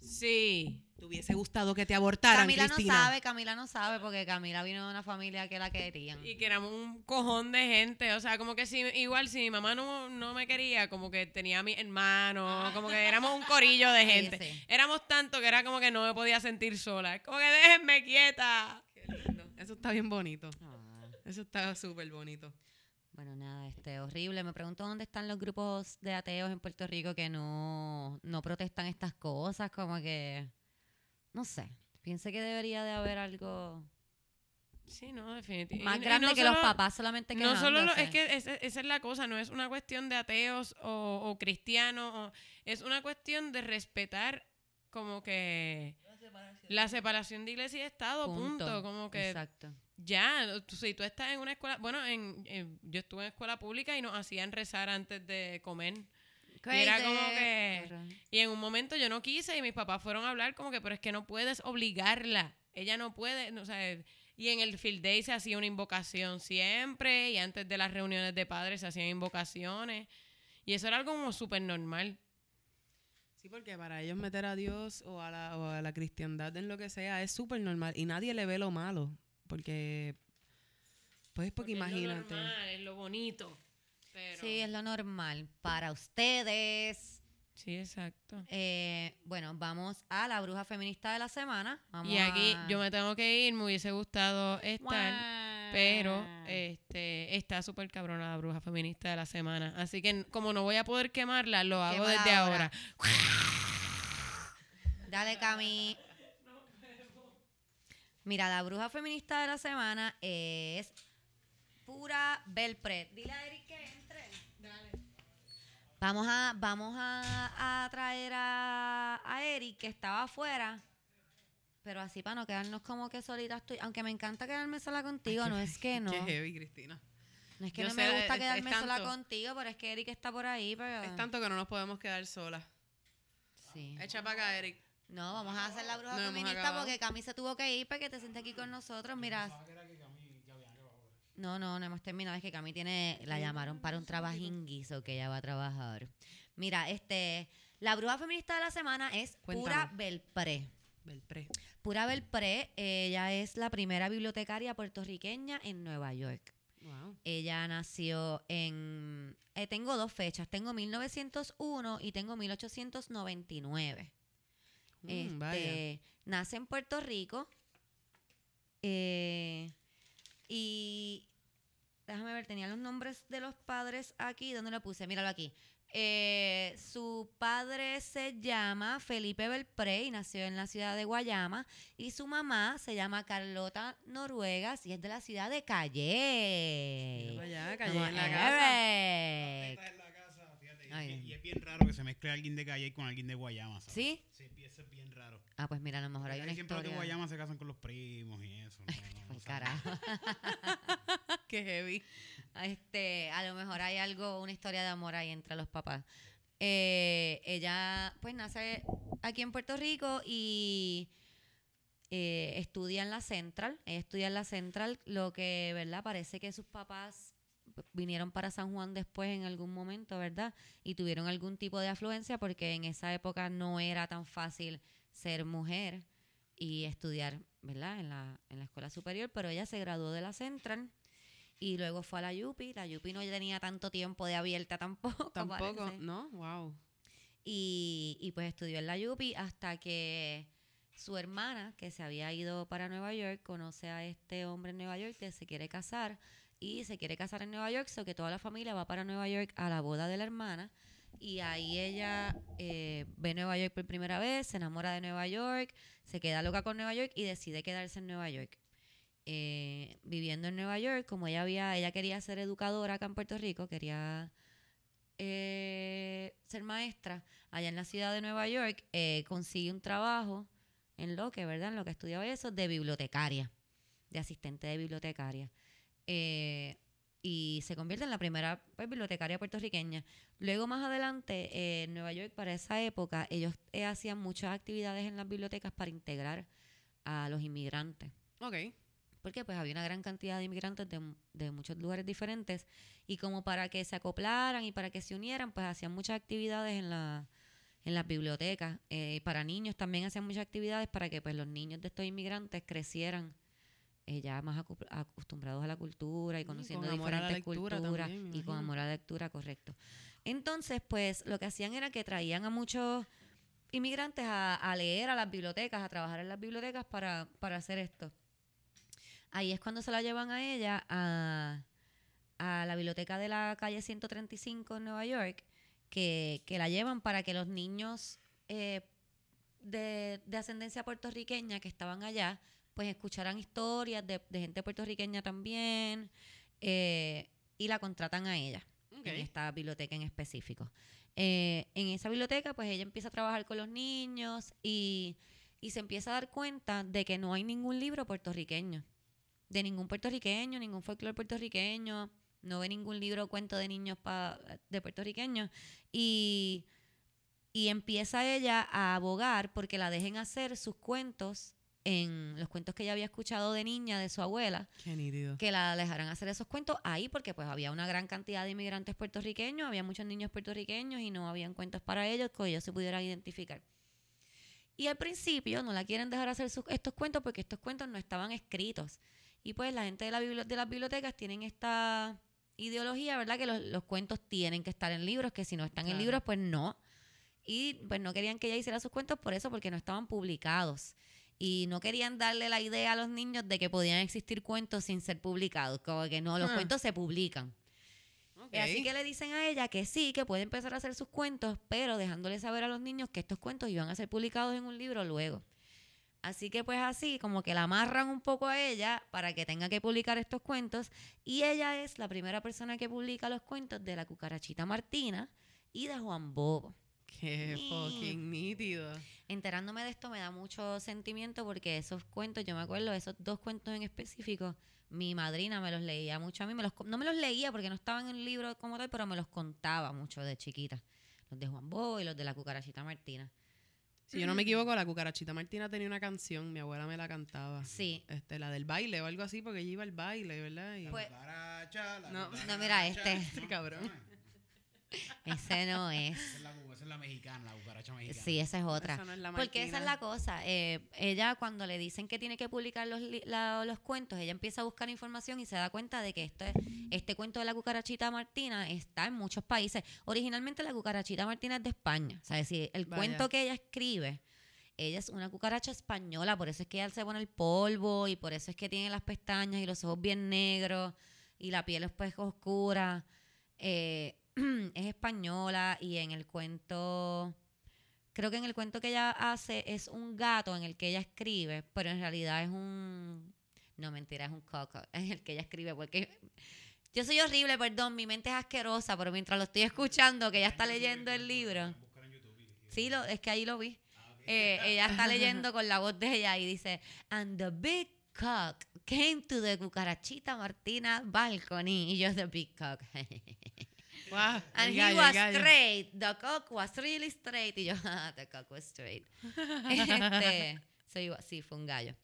Sí. ¿Te hubiese gustado que te abortaran, Camila Cristina? no sabe, Camila no sabe porque Camila vino de una familia que la querían. Y que éramos un cojón de gente. O sea, como que si, igual si mi mamá no, no me quería, como que tenía a mi hermano, como que éramos un corillo de Sí, gente. sí. Éramos tanto que era como que no me podía sentir sola. Como que déjenme quieta. Qué lindo. Eso está bien bonito. Ah, Eso está súper bonito. bueno, nada, este, horrible. Me pregunto dónde están los grupos de ateos en Puerto Rico que no, no protestan estas cosas, como que, no sé, pienso que debería de haber algo Sí, no, definitivamente. más Y- y grande no que los papás solamente No solo lo- es que esa, esa es la cosa, no es una cuestión de ateos o, o cristianos, o- es una cuestión de respetar como que la separación de iglesia y Estado, punto. Como que Exacto. ya, tú- si tú estás en una escuela, bueno, en, en- yo estuve en escuela pública y nos hacían rezar antes de comer. Y era como que-. Y en un momento yo no quise y mis papás fueron a hablar como que, pero es que no puedes obligarla. Ella no puede, no, o sea, y en el field day se hacía una invocación siempre y antes de las reuniones de padres se hacían invocaciones. Y eso era algo como súper normal. Sí, porque para ellos meter a Dios o a la, o a la cristiandad en lo que sea es súper normal y nadie le ve lo malo. Porque, Pues porque es lo imagínate. normal, es lo bonito. Pero... Sí, es lo normal. Para ustedes. Sí, exacto. Eh, bueno, vamos a la bruja feminista de la semana. Vamos Y aquí a- yo me tengo que ir, me hubiese gustado estar, pero este está súper cabrona la bruja feminista de la semana. Así que como no voy a poder quemarla, lo hago desde ahora. ahora. Dale, Cami. Mira, la bruja feminista de la semana es pura Belpred. Dile a Eric. Vamos a, vamos a, a traer a, a Eric que estaba afuera. Pero así para no quedarnos como que solitas tú. Aunque me encanta quedarme sola contigo, no es que no. Qué heavy, Cristina. No es que Yo no sé, me gusta es- es quedarme sola contigo, pero es que Eric está por ahí. Pero... Es tanto que no nos podemos quedar solas. Sí. Echa para acá, Eric. No, vamos a hacer la bruja No feminista porque Cami se tuvo que ir para que te sientes aquí con nosotros. Mira. No, no, no hemos terminado. Es que Cami tiene, la llamaron para un trabajinguiso que ella va a trabajar. Mira, este, la bruja feminista de la semana es Pura. Belpré. Belpré. Pura Belpré, ella es la primera bibliotecaria puertorriqueña en Nueva York. Wow. Ella nació en... eh, tengo dos fechas, tengo 1901 y tengo 1899. Mm, vaya. Este, nace en Puerto Rico. eh, y déjame ver, tenía los nombres de los padres aquí. ¿Dónde lo puse? Míralo aquí. Eh, su padre se llama Felipe Belpré y nació en la ciudad de Guayama. Y su mamá se llama Carlota Noruegas y es de la ciudad de Calle. Allá, Vamos, en la casa. Ay. y, y es bien raro que se mezcle alguien de Calle con alguien de Guayama, ¿sabes? ¿Sí? Sí, eso es bien raro. Ah, pues mira, a lo mejor hay Porque una siempre los de historia. Guayama se casan con los primos y eso. no, Pa'l sabe. carajo. Qué heavy. Este, a lo mejor hay algo, una historia de amor ahí entre los papás. Eh, ella, pues, nace aquí en Puerto Rico y eh, estudia en la Central. Ella estudia en la Central, lo que, ¿verdad? Parece que sus papás vinieron para San Juan después en algún momento, ¿verdad? Y tuvieron algún tipo de afluencia porque en esa época no era tan fácil ser mujer y estudiar, ¿verdad? En la, en la escuela superior, pero ella se graduó de la Central y luego fue a la Yupi. La Yupi no tenía tanto tiempo de abierta tampoco. Tampoco, parece. ¿no? Wow. Y, y pues estudió en la Yupi hasta que su hermana, que se había ido para Nueva York, conoce a este hombre en Nueva York que se quiere casar y se quiere casar en Nueva York, so que toda la familia va para Nueva York a la boda de la hermana. Y ahí ella eh, ve Nueva York por primera vez, se enamora de Nueva York, se queda loca con Nueva York y decide quedarse en Nueva York. Eh, viviendo en Nueva York, como ella había, ella quería ser educadora acá en Puerto Rico, quería eh, ser maestra allá en la ciudad de Nueva York, consigue un trabajo en lo que, ¿verdad? En lo que estudiaba eso, de bibliotecaria, de asistente de bibliotecaria. Eh, y se convierte en la primera pues, bibliotecaria puertorriqueña. Luego, más adelante, eh, en Nueva York, para esa época, ellos eh, hacían muchas actividades en las bibliotecas para integrar a los inmigrantes Ok. porque pues había una gran cantidad de inmigrantes de, de muchos lugares diferentes y como para que se acoplaran y para que se unieran, pues hacían muchas actividades en la en las bibliotecas. Eh, para niños también hacían muchas actividades para que pues los niños de estos inmigrantes crecieran eh, ya más acostumbrados a la cultura y Mm, con conociendo diferentes culturas también, y con amor a la lectura, correcto. Entonces, pues lo que hacían era que traían a muchos inmigrantes a, a leer a las bibliotecas, a trabajar en las bibliotecas para, para hacer esto. Ahí es cuando se la llevan a ella a, a la biblioteca de la calle 135 en Nueva York, que, que la llevan para que los niños eh, de, de ascendencia puertorriqueña que estaban allá, pues escucharan historias de, de gente puertorriqueña también, eh, y la contratan a ella en esta biblioteca en específico. Eh, en esa biblioteca, pues ella empieza a trabajar con los niños y, y se empieza a dar cuenta de que no hay ningún libro puertorriqueño, de ningún puertorriqueño, ningún folclore puertorriqueño, no ve ningún libro o cuento de niños pa- de puertorriqueños y, y empieza ella a abogar porque la dejen hacer sus cuentos en los cuentos que ella había escuchado de niña de su abuela Qué que la dejaran hacer esos cuentos ahí porque pues había una gran cantidad de inmigrantes puertorriqueños, había muchos niños puertorriqueños y no habían cuentos para ellos que ellos se pudieran identificar. Y al principio no la quieren dejar hacer sus- estos cuentos porque estos cuentos no estaban escritos. Y pues la gente de, la bibli- de las bibliotecas tienen esta ideología, ¿verdad? Que los, los cuentos tienen que estar en libros, que si no están en libros, pues no. Y pues no querían que ella hiciera sus cuentos por eso, porque no estaban publicados. Y no querían darle la idea a los niños de que podían existir cuentos sin ser publicados. Como que no, los Ah. cuentos se publican. Ok. Así que le dicen a ella que sí, que puede empezar a hacer sus cuentos, pero dejándole saber a los niños que estos cuentos iban a ser publicados en un libro luego. Así que pues así, como que la amarran un poco a ella para que tenga que publicar estos cuentos. Y ella es la primera persona que publica los cuentos de la cucarachita Martina y de Juan Bobo. Qué fucking nítido. Enterándome de esto me da mucho sentimiento porque esos cuentos, yo me acuerdo esos dos cuentos en específico, mi madrina me los leía mucho a mí, me los, no me los leía porque no estaban en el libro como tal, pero me los contaba mucho de chiquita. Los de Juan Bobo y los de la cucarachita Martina. Si yo no me equivoco, la cucarachita Martina tenía una canción, mi abuela me la cantaba. Sí. Este, la del baile o algo así, porque ella iba al baile, ¿verdad? Y- Pues- Cucaracha, la No. cucaracha. No, mira este. Este cabrón. Ese no es. Esa es la, esa es la mexicana, la cucaracha mexicana. Sí, esa es otra. Esa no es la Porque esa es la cosa. eh, ella cuando le dicen que tiene que publicar los, la- los cuentos, ella empieza a buscar información y se da cuenta de que este, este cuento de la cucarachita Martina está en muchos países. Originalmente la cucarachita Martina es de España. O sea, es decir, el Vaya. cuento que ella escribe, ella es una cucaracha española, por eso es que ella se pone el polvo y por eso es que tiene las pestañas y los ojos bien negros y la piel es pues oscura. Eh, es española y en el cuento creo que en el cuento que ella hace es un gato en el que ella escribe, pero en realidad es un... No, mentira, es un coco en el que ella escribe, porque yo soy horrible, perdón, mi mente es asquerosa, pero mientras lo estoy escuchando, que ella está leyendo el libro, sí, lo, es que ahí lo vi, Ah. Eh, ella está leyendo con la voz de ella y dice, and the big cock came to the cucarachita Martina balcony, y yo, the big cock. Guau, And he gallo, was straight. The cock was really straight. Y yo, ah, the cock was straight. este, so iba- sí, fue un gallo.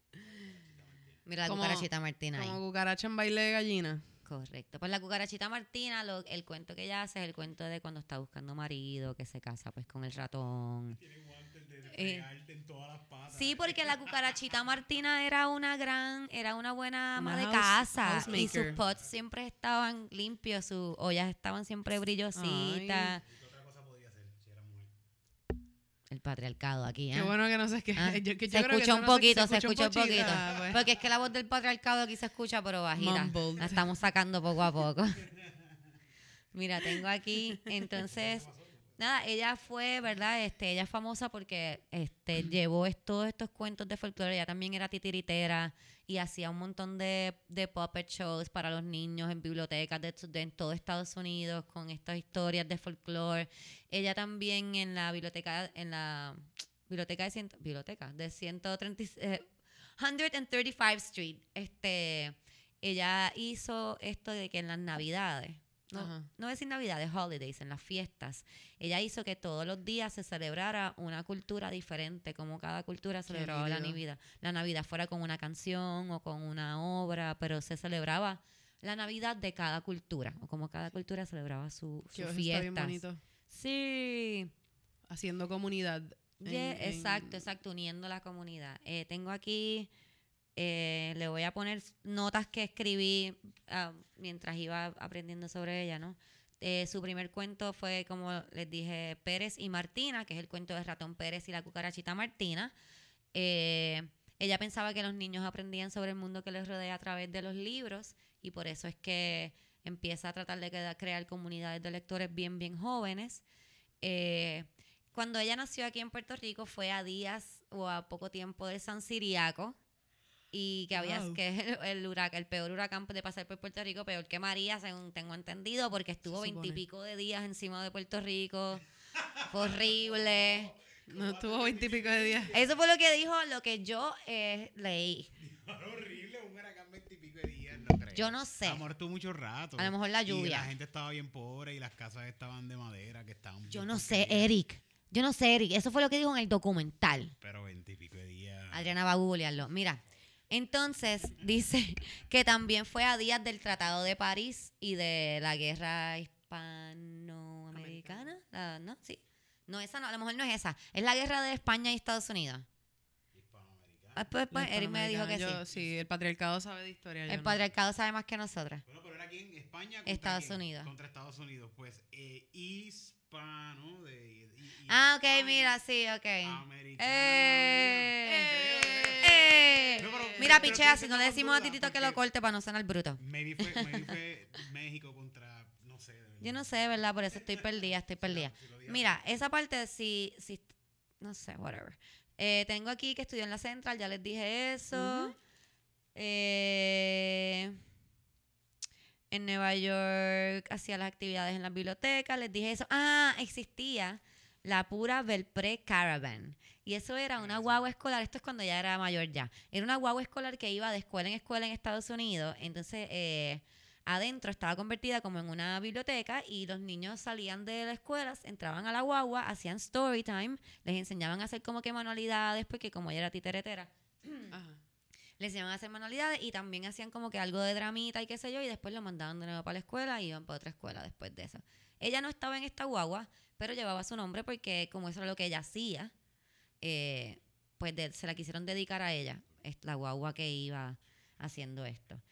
Mira la Como- cucarachita Martina ahí. Como cucaracha en baile de gallina. Correcto. Pues la cucarachita Martina, lo- el cuento que ella hace es el cuento de cuando está buscando marido, que se casa pues con el ratón. Tiene guantes de de Eh, fregarte en todas las patas. Sí, porque la cucarachita Martina era una gran, era una buena ama Una de house- casa y sus pots siempre estaban limpios, sus ollas estaban siempre brillositas. ¿Y qué otra cosa podría hacer si era mujer? El patriarcado aquí, ¿eh? Qué bueno que no sé qué. Ah, yo, que yo se creo que escucha eso un poquito, se escucha un poquito. poquito. Ah, pues. Porque es que la voz del patriarcado aquí se escucha, pero bajita. Mumbled. La estamos sacando poco a poco. Mira, tengo aquí, entonces, nada, ella fue, ¿verdad? Este, ella es famosa porque este, llevó es- todos estos cuentos de folclore. Ella también era titiritera y hacía un montón de, de puppet shows para los niños en bibliotecas de, de en todo Estados Unidos con estas historias de folclore. Ella también en la biblioteca, en la biblioteca de ciento, biblioteca de 130, eh, 135 Street, este, ella hizo esto de que en las navidades, no, Ajá. no decir navidades, holidays, en las fiestas, ella hizo que todos los días se celebrara una cultura diferente, como cada cultura celebraba la. Navidad. La Navidad fuera con una canción o con una obra, pero se celebraba la Navidad de cada cultura, o como cada cultura celebraba su, su fiesta. Sí, Haciendo comunidad. Ye- en- en- exacto, exacto, uniendo la comunidad. Eh, tengo aquí, eh, le voy a poner notas que escribí ah, mientras iba aprendiendo sobre ella, ¿no? Eh, su primer cuento fue, como les dije, Pérez y Martina, que es el cuento de Ratón Pérez y la cucarachita Martina. Eh, ella pensaba que los niños aprendían sobre el mundo que les rodea a través de los libros y por eso es que empieza a tratar de crear comunidades de lectores bien, bien jóvenes. Cuando ella nació aquí en Puerto Rico fue a días o a poco tiempo del San Siriaco y que había Wow. que es el, el huraca- el peor huracán de pasar por Puerto Rico, peor que María, según tengo entendido, porque estuvo veintipico de días encima de Puerto Rico. Fue horrible. No estuvo veintipico de días. Eso fue lo que dijo, lo que yo eh, leí. horrible, un huracán veintipico de días, no creo. Yo no sé. Ha muerto mucho rato. A lo mejor la Y lluvia. la gente estaba bien pobre y las casas estaban de madera, que estaban Yo no sé. Eric. Yo no sé, Eric. Eso fue lo que dijo en el documental. Pero veintipico de días. Adriana va a googlearlo. Mira, entonces dice que también fue a días del Tratado de París y de la guerra hispanoamericana. La- ¿No? Sí. No, esa no, a lo mejor no es esa. Es la guerra de España y Estados Unidos. Hispanoamericana. Ah, Pues, pues, Eric me dijo que sí. yo- sí. el patriarcado sabe de historia. yo El no. patriarcado sabe más que nosotras. Bueno, pero era aquí en España. contra Estados quién? Unidos. Contra Estados Unidos. Pues eh, hispano de. Ah, ok, hispano, mira, sí, ok. Americano. ¡Eh! ¡Eh! No, pero- Mira, pichea, si no le decimos a Titito que lo corte para no sonar bruto. Maybe fue, maybe fue México contra. No sé. de. Yo no sé, ¿verdad? Por eso estoy perdida, estoy perdida. Si Mira, esa parte sí, sí, no sé, whatever. Eh, tengo aquí que estudió en la Central, ya les dije eso. Eh, en Nueva York hacía las actividades en la biblioteca, les dije eso. Ah, existía la pura Belpré Caravan. Y eso era una guagua escolar, esto es cuando ya era mayor ya. Era una guagua escolar que iba de escuela en escuela en Estados Unidos. Entonces, eh, adentro estaba convertida como en una biblioteca y los niños salían de la escuela, entraban a la guagua, hacían story time, les enseñaban a hacer como que manualidades, porque como ella era titeretera, Ajá. Les enseñaban a hacer manualidades y también hacían como que algo de dramita y qué sé yo, y después lo mandaban de nuevo para la escuela y iban para otra escuela después de eso. Ella no estaba en esta guagua, pero llevaba su nombre porque como eso era lo que ella hacía, eh, pues se la quisieron dedicar a ella, la guagua que iba haciendo esto.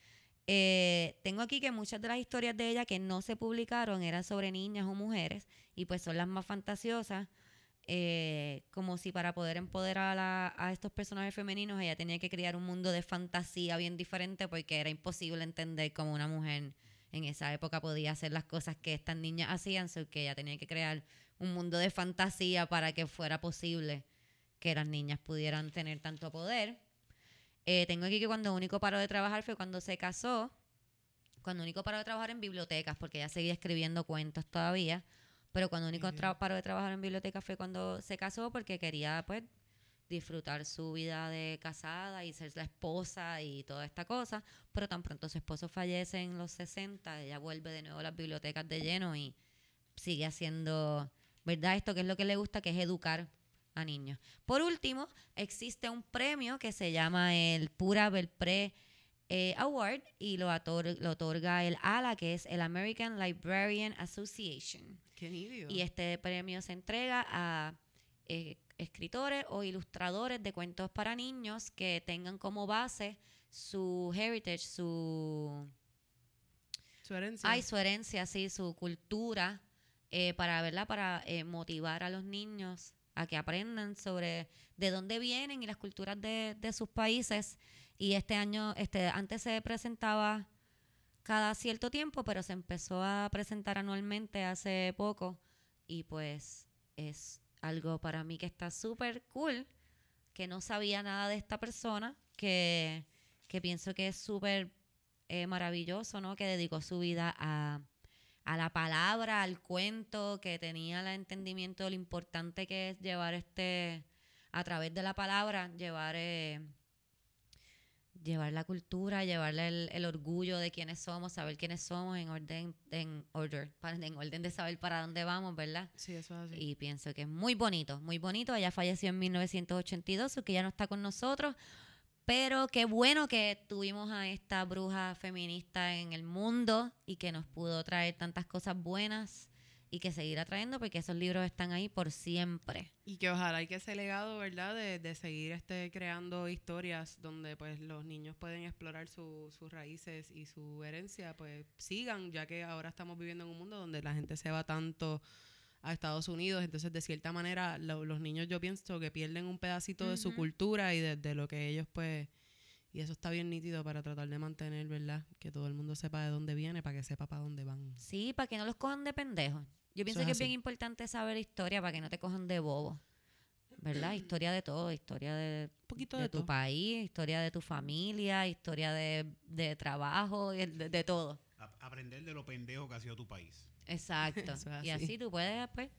Eh, tengo aquí que muchas de las historias de ella que no se publicaron eran sobre niñas o mujeres y pues son las más fantasiosas, eh, como si para poder empoderar a, estos personajes femeninos ella tenía que crear un mundo de fantasía bien diferente porque era imposible entender cómo una mujer en esa época podía hacer las cosas que estas niñas hacían, so que ella tenía que crear un mundo de fantasía para que fuera posible que las niñas pudieran tener tanto poder. Eh, tengo aquí que cuando Único paró de trabajar fue cuando se casó, cuando Único paró de trabajar en bibliotecas, porque ella seguía escribiendo cuentos todavía, pero cuando Único paró de trabajar en bibliotecas fue cuando se casó porque quería pues disfrutar su vida de casada y ser la esposa y toda esta cosa, pero tan pronto su esposo fallece en los 60, ella vuelve de nuevo a las bibliotecas de lleno y sigue haciendo, ¿verdad? Esto que es lo que le gusta, que es educar a niños. Por último, existe un premio que se llama el Pura Belpré eh, Award y lo, ator- lo otorga el ALA, que es el American Librarian Association. Qué nidio. Y este premio se entrega a eh, escritores o ilustradores de cuentos para niños que tengan como base su heritage, su, Su herencia. ay, su herencia, sí, su cultura, eh, para verla, para eh, motivar a los niños a que aprendan sobre de dónde vienen y las culturas de, de sus países. Y este año, este, antes se presentaba cada cierto tiempo, pero se empezó a presentar anualmente hace poco. Y pues es algo para mí que está súper cool, que no sabía nada de esta persona, que, que pienso que es súper eh, maravilloso, ¿no? Que dedicó su vida a, a la palabra, al cuento, que tenía el entendimiento de lo importante que es llevar este, a través de la palabra, llevar, eh, llevar la cultura, llevarle el, el orgullo de quiénes somos, saber quiénes somos en orden, en order, en orden de saber para dónde vamos, ¿verdad? Sí, eso es así. Y pienso que es muy bonito, muy bonito. Ella falleció en 1982, que ya no está con nosotros. Pero qué bueno que tuvimos a esta bruja feminista en el mundo y que nos pudo traer tantas cosas buenas y que seguirá trayendo porque esos libros están ahí por siempre. Y que ojalá y que ese legado, ¿verdad? De, de seguir este, creando historias donde pues los niños pueden explorar su- sus raíces y su herencia, pues sigan, ya que ahora estamos viviendo en un mundo donde la gente se va tanto a Estados Unidos, entonces de cierta manera lo- los niños yo pienso que pierden un pedacito de su cultura y de, de lo que ellos pues... Y eso está bien nítido para tratar de mantener, ¿verdad? Que todo el mundo sepa de dónde viene para que sepa para dónde van. Sí, para que no los cojan de pendejos. Yo pienso es que es bien importante saber historia para que no te cojan de bobo. ¿Verdad? Historia de todo, historia de, Un poquito de, de, tu todo. país, historia de tu familia, historia de, de trabajo, de, de todo. A- aprender de lo pendejo que ha sido tu país. Exacto. Eso es y así. así tú puedes pues,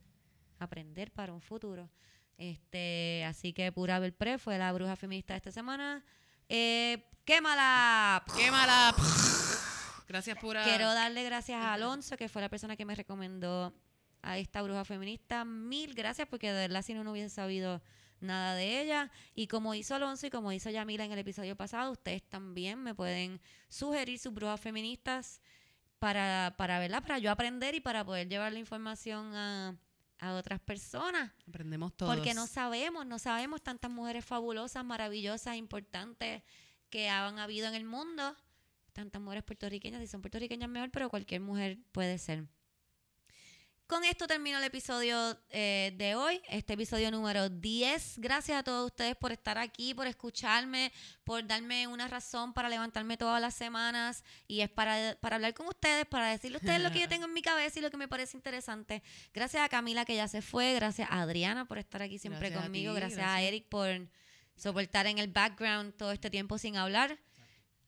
aprender para un futuro. Este, así que Pura Belpré fue la bruja feminista de esta semana. Eh, ¡Quémala! ¡Quémala! Gracias, pura. Quiero darle gracias a Alonso, que fue la persona que me recomendó a esta bruja feminista. Mil gracias, porque de verdad si no, no hubiese sabido nada de ella. Y como hizo Alonso y como hizo Yamila en el episodio pasado, ustedes también me pueden sugerir sus brujas feministas para, para verla, para yo aprender y para poder llevar la información a, a otras personas. Aprendemos todos. Porque no sabemos, no sabemos tantas mujeres fabulosas, maravillosas, importantes que han habido en el mundo. Tantas mujeres puertorriqueñas, si son puertorriqueñas mejor, pero cualquier mujer puede ser. Con esto termino el episodio eh, de hoy, este episodio número 10. Gracias a todos ustedes por estar aquí, por escucharme, por darme una razón para levantarme todas las semanas. Y es para, para hablar con ustedes, para decirle a ustedes lo que yo tengo en mi cabeza y lo que me parece interesante. Gracias a Camila que ya se fue, gracias a Adriana por estar aquí siempre Gracias a conmigo, ti, gracias, a gracias. Eric por soportar en el background todo este tiempo sin hablar.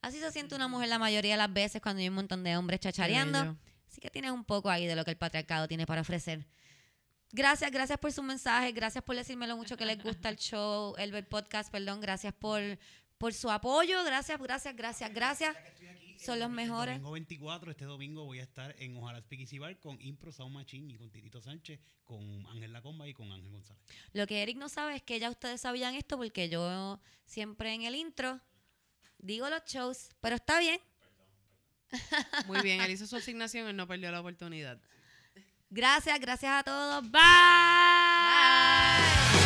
Así se siente una mujer la mayoría de las veces cuando hay un montón de hombres chachareando. Así que tienes un poco ahí de lo que el patriarcado tiene para ofrecer. Gracias, gracias por su mensaje, gracias por decirme lo mucho que les gusta el show, el, el podcast, perdón, gracias por, por su apoyo, gracias, gracias, gracias, gracias. Son los mejores. El domingo 24, este domingo voy a estar en Ojalá Speakeasy Bar con Impro Sound Machine y con Tirito Sánchez, con Ángel Lacomba y con Ángel González. Lo que Eric no sabe es que ya ustedes sabían esto porque yo siempre en el intro digo los shows, pero está bien. Muy bien, él hizo su asignación y no perdió la oportunidad. Gracias, gracias a todos. Bye. Bye.